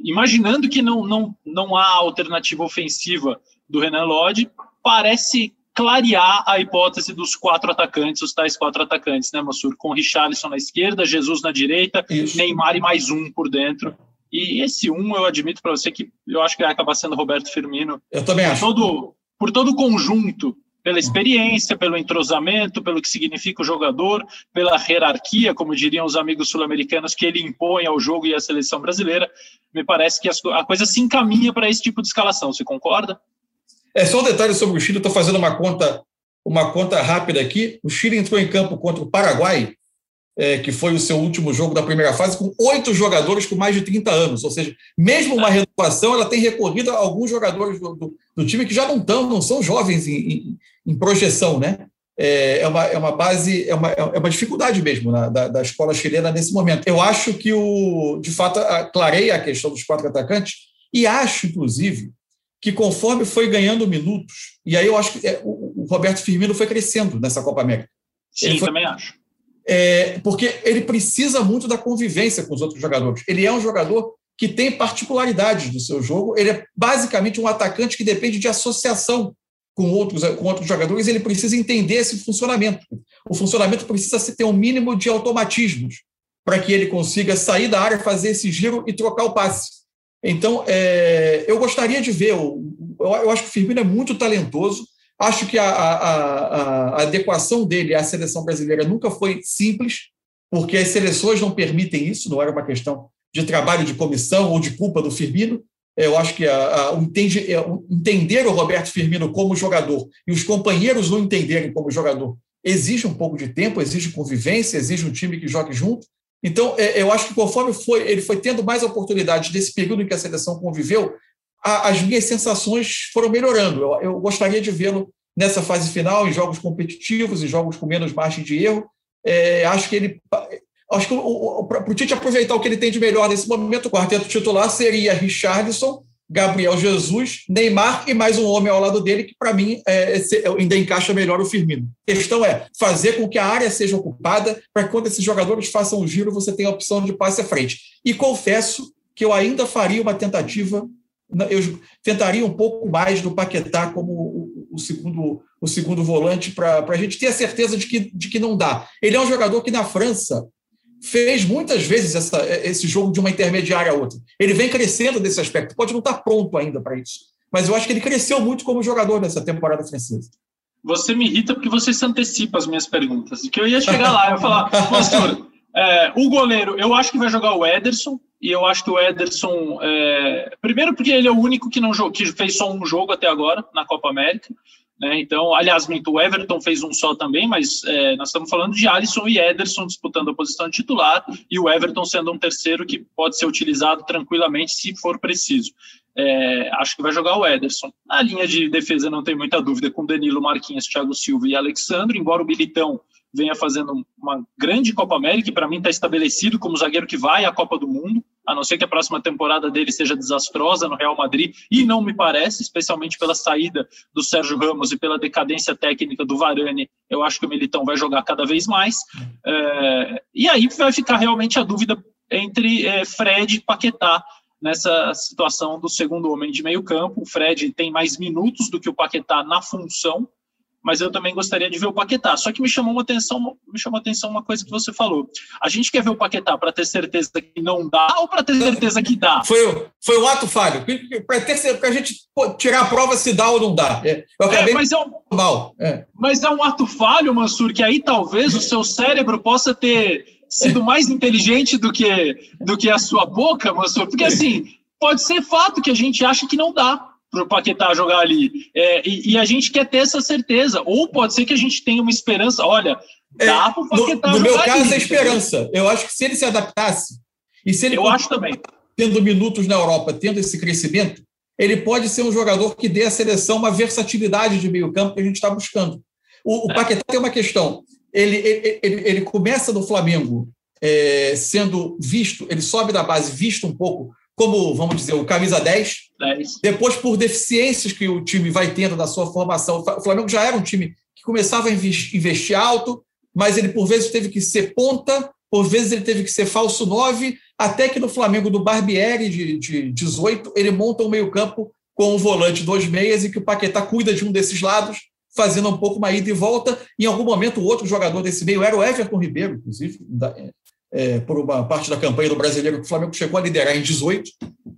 imaginando que não, não, não há alternativa ofensiva do Renan Lodge, parece clarear a hipótese dos quatro atacantes, os tais quatro atacantes, né, Massur? Com Richarlison na esquerda, Jesus na direita, Isso. Neymar e mais um por dentro. E esse um, eu admito para você que eu acho que vai acabar sendo Roberto Firmino. Eu também acho. Todo, por todo o conjunto, pela experiência, pelo entrosamento, pelo que significa o jogador, pela hierarquia, como diriam os amigos sul-americanos, que ele impõe ao jogo e à seleção brasileira, me parece que a coisa se encaminha para esse tipo de escalação. Você concorda? É só um detalhe sobre o Chile, estou fazendo uma conta, uma conta rápida aqui. O Chile entrou em campo contra o Paraguai, é, que foi o seu último jogo da primeira fase, com oito jogadores com mais de 30 anos. Ou seja, mesmo uma renovação, ela tem recorrido a alguns jogadores do, do, do time que já não estão, não são jovens em, em, em projeção, né? É, é uma, é uma base, é uma, é uma dificuldade mesmo na, da, da escola chilena nesse momento. Eu acho que, o, de fato, clareia a questão dos quatro atacantes e acho, inclusive, que conforme foi ganhando minutos, e aí eu acho que é, o, Roberto Firmino foi crescendo nessa Copa América. Sim, foi, também acho. É, porque ele precisa muito da convivência com os outros jogadores. Ele é um jogador que tem particularidades do seu jogo, ele é basicamente um atacante que depende de associação com outros, com outros jogadores, ele precisa entender esse funcionamento. O funcionamento precisa ter um mínimo de automatismos para que ele consiga sair da área, fazer esse giro e trocar o passe. Então, é, eu gostaria de ver, eu, eu, acho que o Firmino é muito talentoso, acho que a, a, a, adequação dele à seleção brasileira nunca foi simples, porque as seleções não permitem isso, não era uma questão de trabalho de comissão ou de culpa do Firmino. Eu acho que a, a, entende, é, entender o Roberto Firmino como jogador e os companheiros o entenderem como jogador exige um pouco de tempo, exige convivência, exige um time que jogue junto. Então, é, eu acho que conforme foi, ele foi tendo mais oportunidades desse período em que a seleção conviveu, a, as minhas sensações foram melhorando. Eu, eu gostaria de vê-lo nessa fase final, em jogos competitivos, em jogos com menos margem de erro. É, acho que ele. Acho que para o Tite aproveitar o que ele tem de melhor nesse momento, o quarteto titular seria Richardson, Gabriel Jesus, Neymar e mais um homem ao lado dele, que para mim é, ainda encaixa melhor o Firmino. A questão é fazer com que a área seja ocupada para que quando esses jogadores façam o giro, você tenha a opção de passe à frente. E confesso que eu ainda faria uma tentativa, eu tentaria um pouco mais do Paquetá como o, o segundo, o segundo volante para a gente ter a certeza de que, de que não dá. Ele é um jogador que na França fez muitas vezes essa, esse jogo de uma intermediária a outra. Ele vem crescendo nesse aspecto. Pode não estar pronto ainda para isso, mas eu acho que ele cresceu muito como jogador nessa temporada francesa. Você me irrita porque você se antecipa as minhas perguntas. Que eu ia chegar lá, eu ia falar, é, o goleiro, eu acho que vai jogar o Ederson, e eu acho que o Ederson, é, primeiro porque ele é o único que não que fez só um jogo até agora na Copa América, né? Então, aliás, o Everton fez um só também, mas é, nós estamos falando de Alisson e Ederson disputando a posição de titular e o Everton sendo um terceiro que pode ser utilizado tranquilamente se for preciso. É, acho que vai jogar o Ederson. Na linha de defesa não tem muita dúvida com Danilo, Marquinhos, Thiago Silva e Alexandre, embora o Militão venha fazendo uma grande Copa América, e para mim está estabelecido como zagueiro que vai à Copa do Mundo, a não ser que a próxima temporada dele seja desastrosa no Real Madrid, e não me parece, especialmente pela saída do Sérgio Ramos e pela decadência técnica do Varane, eu acho que o Militão vai jogar cada vez mais. É, e aí vai ficar realmente a dúvida entre é, Fred e Paquetá nessa situação do segundo homem de meio campo. O Fred tem mais minutos do que o Paquetá na função, mas eu também gostaria de ver o Paquetá. Só que me chamou uma atenção, me chamou atenção uma coisa que você falou. A gente quer ver o Paquetá para ter certeza que não dá ou para ter certeza que dá? Foi, foi um ato falho. Para ter para a gente tirar a prova se dá ou não dá. É, eu acabei é, mas, é um, mal. É. mas é um ato falho, Mansur, que aí talvez o seu cérebro possa ter sido mais inteligente do que, do que a sua boca, Mansur. Porque assim, pode ser fato que a gente acha que não dá para o Paquetá jogar ali. É, e, e, a gente quer ter essa certeza. Ou pode ser que a gente tenha uma esperança. Olha, é, dá para o Paquetá no, no jogar. No meu caso, ali, é esperança. Eu acho que se ele se adaptasse, e se ele Eu acho também. tendo minutos na Europa, tendo esse crescimento, ele pode ser um jogador que dê à seleção uma versatilidade de meio campo que a gente está buscando. O, o é. Paquetá tem uma questão. Ele, ele, ele, ele começa no Flamengo é, sendo visto, ele sobe da base visto um pouco como, vamos dizer, o camisa 10. 10. Depois, por deficiências que o time vai tendo na sua formação. O Flamengo já era um time que começava a investir alto, mas ele, por vezes, teve que ser ponta, por vezes, ele teve que ser falso 9, até que no Flamengo do Barbieri, de, de 18, ele monta um meio-campo com um volante, dois meias, e que o Paquetá cuida de um desses lados, fazendo um pouco uma ida e volta. Em algum momento, o outro jogador desse meio era o Everton Ribeiro, inclusive, da, é, por uma parte da campanha do brasileiro que o Flamengo chegou a liderar em 18.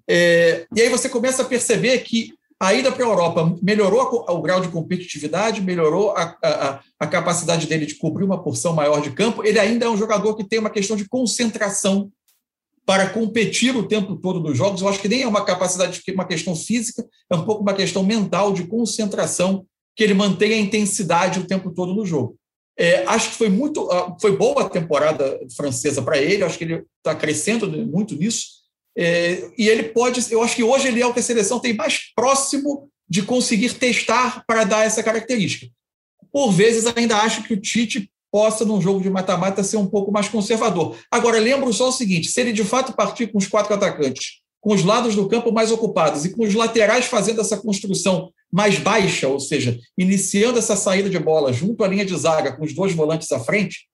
É, e aí você começa a perceber que a ida para a Europa melhorou o grau de competitividade, melhorou a, a, a, capacidade dele de cobrir uma porção maior de campo. Ele ainda é um jogador que tem uma questão de concentração para competir o tempo todo nos jogos. Eu acho que nem é uma capacidade, uma questão física, é um pouco uma questão mental de concentração que ele mantém a intensidade o tempo todo no jogo. É, acho que foi muito, ah, foi boa a temporada francesa para ele. Acho que ele está crescendo muito nisso. É, e ele pode, eu acho que hoje ele é o que a seleção tem mais próximo de conseguir testar para dar essa característica. Por vezes, ainda acho que o Tite possa, num jogo de mata-mata, ser um pouco mais conservador. Agora, lembro só o seguinte: se ele de fato partir com os quatro atacantes, com os lados do campo mais ocupados e com os laterais fazendo essa construção mais baixa, ou seja, iniciando essa saída de bola junto à linha de zaga com os dois volantes à frente,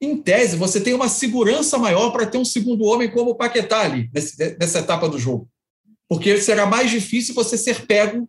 em tese, você tem uma segurança maior para ter um segundo homem como o Paquetá ali, nessa etapa do jogo. Porque será mais difícil você ser pego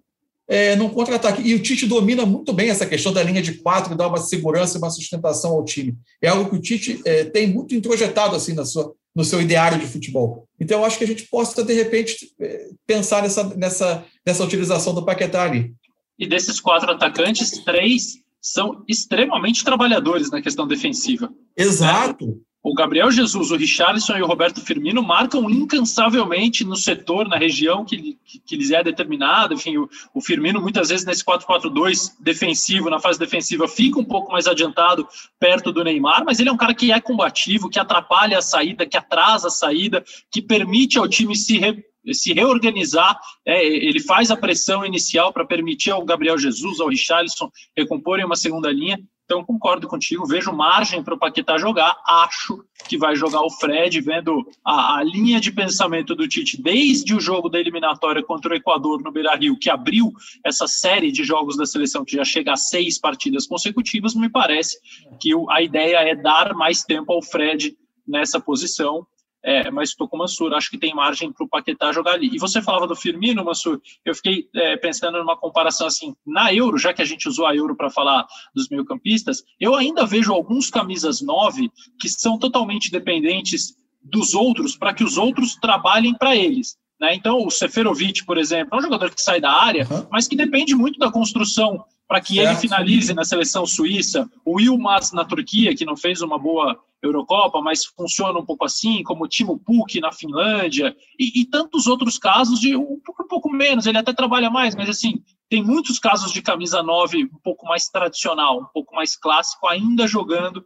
é, num contra-ataque. E o Tite domina muito bem essa questão da linha de quatro, dar uma segurança e uma sustentação ao time. É algo que o Tite é, tem muito introjetado assim na sua, no seu ideário de futebol. Então, eu acho que a gente possa, de repente, é, pensar nessa, nessa, nessa utilização do Paquetá ali. E desses quatro atacantes, três são extremamente trabalhadores na questão defensiva. Exato. O Gabriel Jesus, o Richarlison e o Roberto Firmino marcam incansavelmente no setor, na região que, que, lhes é determinada. Enfim, o, o Firmino, muitas vezes, nesse 4-4-2 defensivo, na fase defensiva, fica um pouco mais adiantado perto do Neymar, mas ele é um cara que é combativo, que atrapalha a saída, que atrasa a saída, que permite ao time se re, se reorganizar, é, ele faz a pressão inicial para permitir ao Gabriel Jesus, ao Richarlison recomporem uma segunda linha. Então, concordo contigo, vejo margem para o Paquetá jogar. Acho que vai jogar o Fred, vendo a, a, linha de pensamento do Tite desde o jogo da eliminatória contra o Equador no Beira Rio, que abriu essa série de jogos da seleção, que já chega a seis partidas consecutivas. Me parece que a ideia é dar mais tempo ao Fred nessa posição é, mas estou com o Mansur, acho que tem margem para o Paquetá jogar ali. E você falava do Firmino, Mansur, eu fiquei é, pensando numa comparação assim, na Euro, já que a gente usou a Euro para falar dos meio-campistas, eu ainda vejo alguns camisas 9 que são totalmente dependentes dos outros para que os outros trabalhem para eles. Né? Então, o Seferovic, por exemplo, é um jogador que sai da área, uhum. mas que depende muito da construção para que certo. ele finalize na seleção suíça. O Yilmaz na Turquia, que não fez uma boa Eurocopa, mas funciona um pouco assim, como o Timo Puk na Finlândia, e, e tantos outros casos de um pouco, um pouco, menos, ele até trabalha mais, mas assim, tem muitos casos de camisa 9 um pouco mais tradicional, um pouco mais clássico, ainda jogando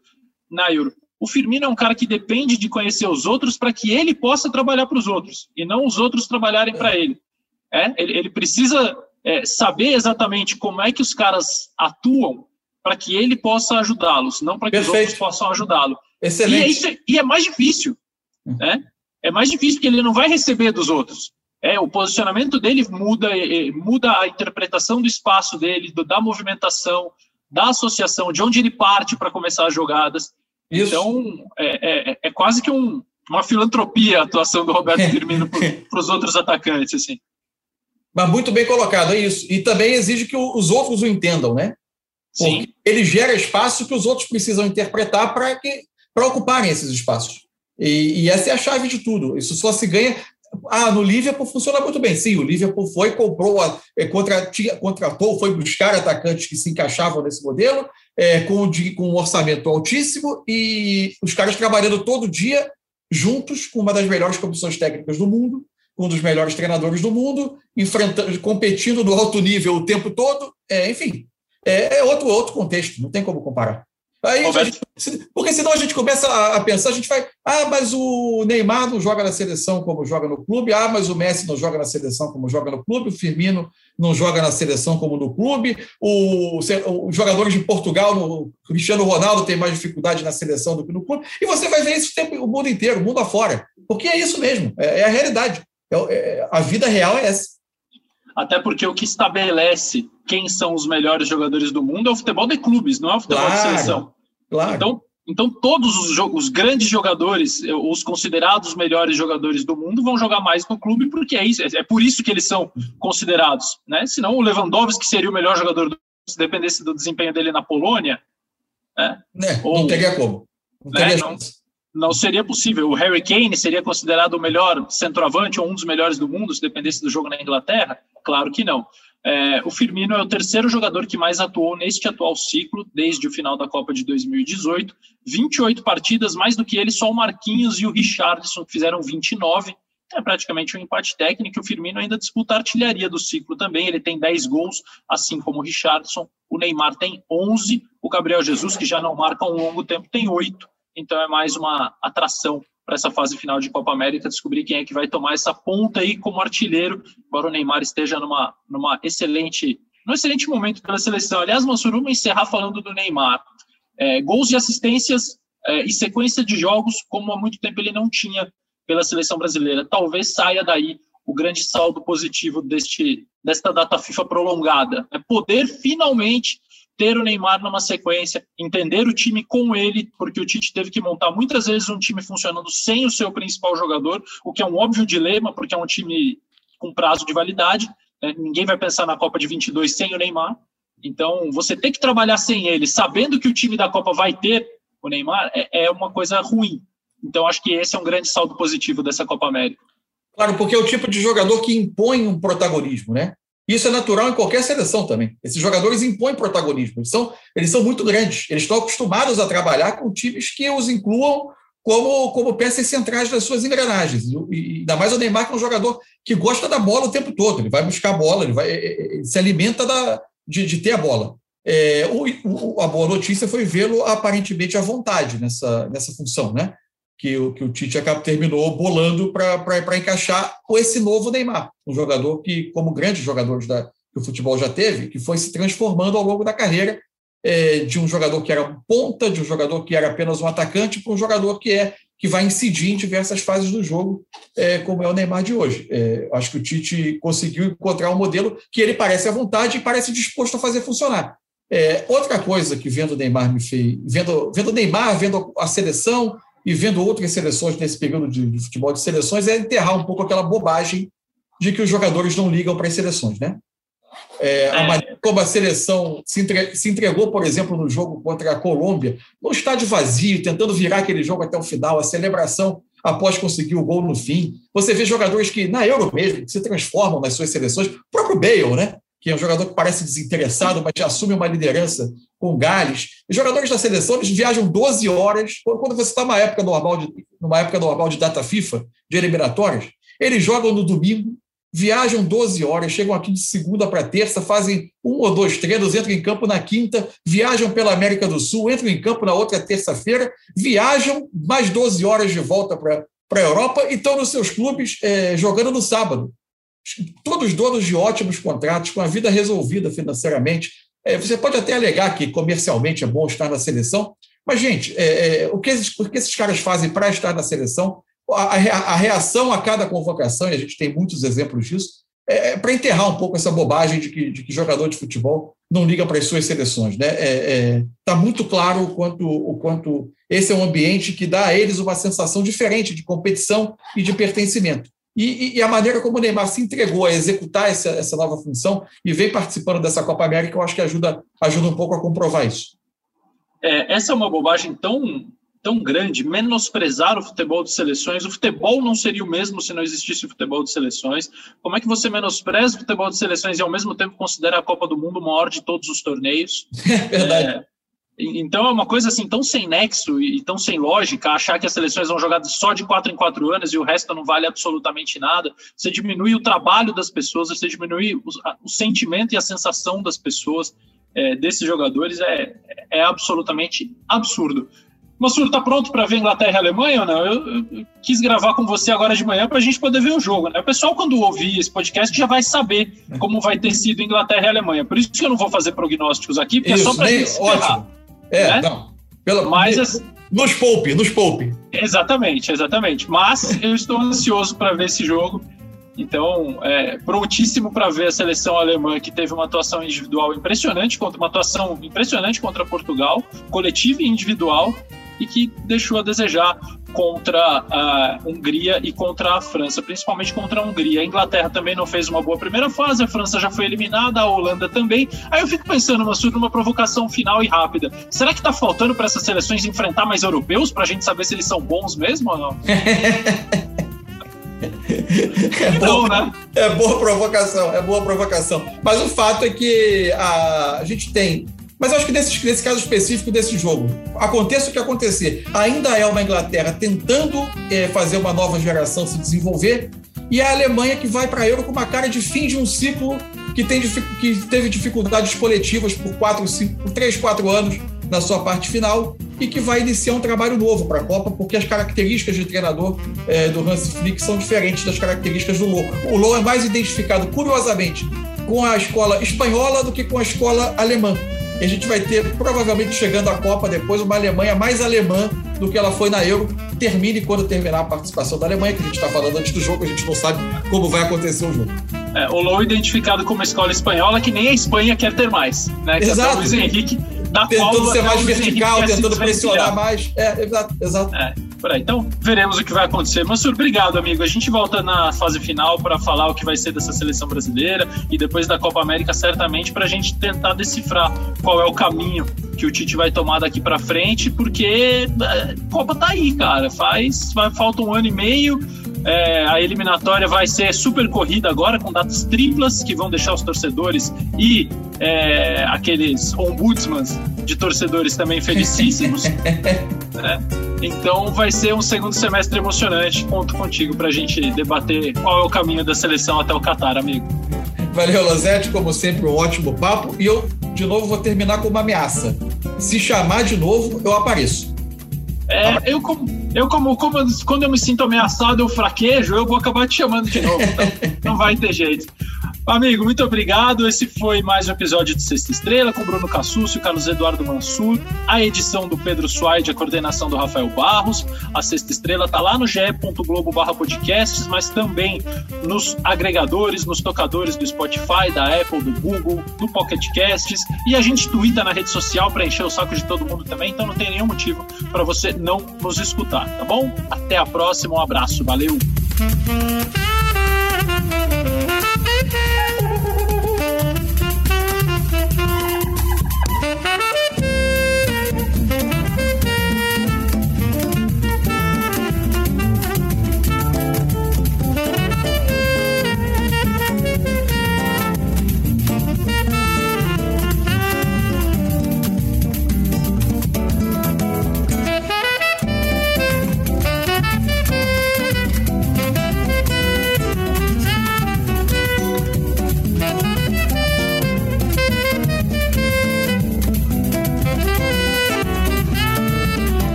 na Euro. O Firmino é um cara que depende de conhecer os outros para que ele possa trabalhar para os outros, e não os outros trabalharem para ele. É, ele, ele precisa é, saber exatamente como é que os caras atuam para que ele possa ajudá-los, não para que Perfeito. os outros possam ajá-lo. Excelente. E é, isso, e é mais difícil, hum. né? É mais difícil porque ele não vai receber dos outros. É, o posicionamento dele muda, muda a interpretação do espaço dele, do, da movimentação, da associação, de onde ele parte para começar as jogadas. Isso. Então, é, é, é quase que um, uma filantropia a atuação do Roberto Firmino para (laughs) os outros atacantes. Assim. Mas muito bem colocado, é isso. E também exige que os outros o entendam, né? Porque Sim. ele gera espaço que os outros precisam interpretar para que para ocuparem esses espaços. E, e, essa é a chave de tudo. Isso só se ganha. Ah, no Liverpool funciona muito bem. Sim, o Liverpool foi, comprou, é, contra, tinha, contratou, foi buscar atacantes que se encaixavam nesse modelo, é, com, com um orçamento altíssimo, e os caras trabalhando todo dia juntos com uma das melhores comissões técnicas do mundo, um dos melhores treinadores do mundo, enfrentando, competindo no alto nível o tempo todo, é, enfim, é, é, outro, outro contexto, não tem como comparar. Aí gente, porque senão a gente começa a, pensar, a gente vai, ah, mas o Neymar não joga na seleção como joga no clube, ah, mas o Messi não joga na seleção como joga no clube, o Firmino não joga na seleção como no clube, o, os jogadores de Portugal, o Cristiano Ronaldo tem mais dificuldade na seleção do que no clube, e você vai ver isso o, tempo, o mundo inteiro, o mundo afora, porque é isso mesmo, é, é a realidade. É, é, a vida real é essa. Até porque o que estabelece quem são os melhores jogadores do mundo é o futebol de clubes, não é o futebol claro, de seleção. Claro. Então, então todos os, os, grandes jogadores, os considerados melhores jogadores do mundo, vão jogar mais no clube porque é isso, é, é por isso que eles são considerados, né? Senão o Lewandowski seria o melhor jogador do se dependesse do desempenho dele na Polônia. Né? É, Ou, não teria como. Não, teria né? não, não, seria possível. O Harry Kane seria considerado o melhor centroavante ou um dos melhores do mundo se dependesse do jogo na Inglaterra? Claro que não. É, o Firmino é o terceiro jogador que mais atuou neste atual ciclo, desde o final da Copa de 2018. 28 partidas, mais do que ele, só o Marquinhos e o Richardson, fizeram 29. É praticamente um empate técnico. O Firmino ainda disputa a artilharia do ciclo também. Ele tem 10 gols, assim como o Richardson. O Neymar tem 11. O Gabriel Jesus, que já não marca um longo tempo, tem 8. Então é mais uma atração para essa fase final de Copa América, descobrir quem é que vai tomar essa ponta aí como artilheiro, embora o Neymar esteja numa, numa excelente, num excelente momento pela seleção. Aliás, Mansur, vamos encerrar falando do Neymar. É, gols e assistências é, e sequência de jogos, como há muito tempo ele não tinha pela seleção brasileira. Talvez saia daí o grande saldo positivo deste, desta data FIFA prolongada. É poder finalmente ter o Neymar numa sequência, entender o time com ele, porque o Tite teve que montar muitas vezes um time funcionando sem o seu principal jogador, o que é um óbvio dilema, porque é um time com prazo de validade. Né? Ninguém vai pensar na Copa de 22 sem o Neymar. Então, você ter que trabalhar sem ele, sabendo que o time da Copa vai ter o Neymar, é, é uma coisa ruim. Então, acho que esse é um grande saldo positivo dessa Copa América. Claro, porque é o tipo de jogador que impõe um protagonismo, né? Isso é natural em qualquer seleção também. Esses jogadores impõem protagonismo. Eles são, eles são muito grandes. Eles estão acostumados a trabalhar com times que os incluam como, como peças centrais das suas engrenagens. E ainda mais o Neymar, que é um jogador que gosta da bola o tempo todo. Ele vai buscar a bola, ele, vai, ele se alimenta da, de, de ter a bola. É, o, o, a boa notícia foi vê-lo aparentemente à vontade nessa, nessa função, né? Que o, que o Tite acabou, terminou bolando para encaixar com esse novo Neymar, um jogador que, como grandes jogadores da, que o futebol já teve, que foi se transformando ao longo da carreira é, de um jogador que era ponta, de um jogador que era apenas um atacante, para um jogador que é que vai incidir em diversas fases do jogo, é, como é o Neymar de hoje. É, acho que o Tite conseguiu encontrar um modelo que ele parece à vontade e parece disposto a fazer funcionar. É, outra coisa que vendo o Neymar me fez, vendo, vendo o Neymar, vendo a seleção, e vendo outras seleções nesse período de, de, futebol de seleções, é enterrar um pouco aquela bobagem de que os jogadores não ligam para as seleções, né? É, a é. maneira como a seleção se, entre, se, entregou, por exemplo, no jogo contra a Colômbia, no estádio vazio, tentando virar aquele jogo até o final, a celebração após conseguir o gol no fim. Você vê jogadores que, na Euro mesmo, se transformam nas suas seleções, o próprio Bale, né? Que é um jogador que parece desinteressado, mas assume uma liderança com Gales. Os jogadores da seleção eles viajam 12 horas. Quando você está numa época normal de, numa época normal de data FIFA, de eliminatórias, eles jogam no domingo, viajam 12 horas, chegam aqui de segunda para terça, fazem um ou dois treinos, entram em campo na quinta, viajam pela América do Sul, entram em campo na outra terça-feira, viajam mais 12 horas de volta para a Europa e estão nos seus clubes é, jogando no sábado todos donos de ótimos contratos, com a vida resolvida financeiramente. É, você pode até alegar que comercialmente é bom estar na seleção, mas, gente, é, é, o, que esses, o que esses caras fazem para estar na seleção, a, a, reação a cada convocação, e a gente tem muitos exemplos disso, é, é para enterrar um pouco essa bobagem de que, de que jogador de futebol não liga para as suas seleções. Está né? É, tá muito claro o quanto, o quanto esse é um ambiente que dá a eles uma sensação diferente de competição e de pertencimento. E, e, a maneira como o Neymar se entregou a executar essa, essa nova função e vem participando dessa Copa América, eu acho que ajuda, ajuda um pouco a comprovar isso. É, essa é uma bobagem tão, tão grande, menosprezar o futebol de seleções. O futebol não seria o mesmo se não existisse o futebol de seleções. Como é que você menospreza o futebol de seleções e ao mesmo tempo considera a Copa do Mundo o maior de todos os torneios? (laughs) É verdade. É, então é uma coisa assim tão sem nexo e tão sem lógica achar que as seleções vão jogar só de quatro em quatro anos e o resto não vale absolutamente nada. Você diminui o trabalho das pessoas, você diminui o, o sentimento e a sensação das pessoas é, desses jogadores é, é absolutamente absurdo. Mansur, tá pronto para ver Inglaterra e Alemanha ou não? Eu, eu, quis gravar com você agora de manhã para a gente poder ver o jogo. Né? O pessoal, quando ouvir esse podcast, já vai saber como vai ter sido Inglaterra e Alemanha. Por isso que eu não vou fazer prognósticos aqui, porque isso, é só para Ótimo. É, né? não. Pela, Mas, assim, nos poupe, nos poupe. Exatamente, exatamente. Mas eu estou ansioso para ver esse jogo. Então, é, prontíssimo para ver a seleção alemã que teve uma atuação individual impressionante contra uma atuação impressionante contra Portugal, coletiva e individual, e que deixou a desejar contra a Hungria e contra a França, principalmente contra a Hungria. A Inglaterra também não fez uma boa primeira fase, a França já foi eliminada, a Holanda também. Aí eu fico pensando, Mansur, numa provocação final e rápida. Será que está faltando para essas seleções enfrentar mais europeus para a gente saber se eles são bons mesmo ou não? (laughs) É, bom, né? é boa provocação, é boa provocação. Mas o fato é que a, a gente tem mas eu acho que nesse, nesse caso específico desse jogo, aconteça o que acontecer, ainda é uma Inglaterra tentando é, fazer uma nova geração se desenvolver, e a Alemanha que vai para a Euro com uma cara de fim de um ciclo que, tem, que teve dificuldades coletivas por, quatro, cinco, por três, quatro anos na sua parte final e que vai iniciar um trabalho novo para a Copa, porque as características de treinador é, do Hans Flick são diferentes das características do Low. O Low é mais identificado, curiosamente, com a escola espanhola do que com a escola alemã. E a gente vai ter, provavelmente chegando à Copa depois, uma Alemanha mais alemã do que ela foi na Euro. Termine quando terminar a participação da Alemanha, que a gente está falando antes do jogo, a gente não sabe como vai acontecer o jogo. É, o Low identificado como escola espanhola, que nem a Espanha quer ter mais. Né? Que Exato. o Luiz Henrique da tentando ser mais vertical, tentando pressionar mais. É, exato, exato. É, por aí. Então, veremos o que vai acontecer. Mansur, obrigado, amigo. A gente volta na fase final para falar o que vai ser dessa seleção brasileira e depois da Copa América, certamente, para a gente tentar decifrar qual é o caminho que o Tite vai tomar daqui para frente, porque a é, Copa tá aí, cara. Faz, vai, falta um ano e meio é, a eliminatória vai ser super corrida agora, com datas triplas que vão deixar os torcedores e é, aqueles ombudsmans de torcedores também felicíssimos. né? (laughs) Então vai ser um segundo semestre emocionante. Conto contigo para a gente debater qual é o caminho da seleção até o Catar, amigo. Valeu, Lozete, como sempre, um ótimo papo. E eu, de novo, vou terminar com uma ameaça. Se chamar de novo, eu apareço. É, eu como, eu como, como quando eu me sinto ameaçado, eu fraquejo, eu vou acabar te chamando de novo. Então (laughs) não vai ter jeito. Amigo, muito obrigado. Esse foi mais um episódio de Sexta Estrela com Bruno Cassuccio, Carlos Eduardo Mansur, a edição do Pedro Suaide, a coordenação do Rafael Barros. A Sexta Estrela tá lá no ge.globo podcasts, mas também nos agregadores, nos tocadores do Spotify, da Apple, do Google, do Pocket Casts. E a gente twitta na rede social para encher o saco de todo mundo também, então não tem nenhum motivo para você não nos escutar, tá bom? Até a próxima, um abraço, valeu!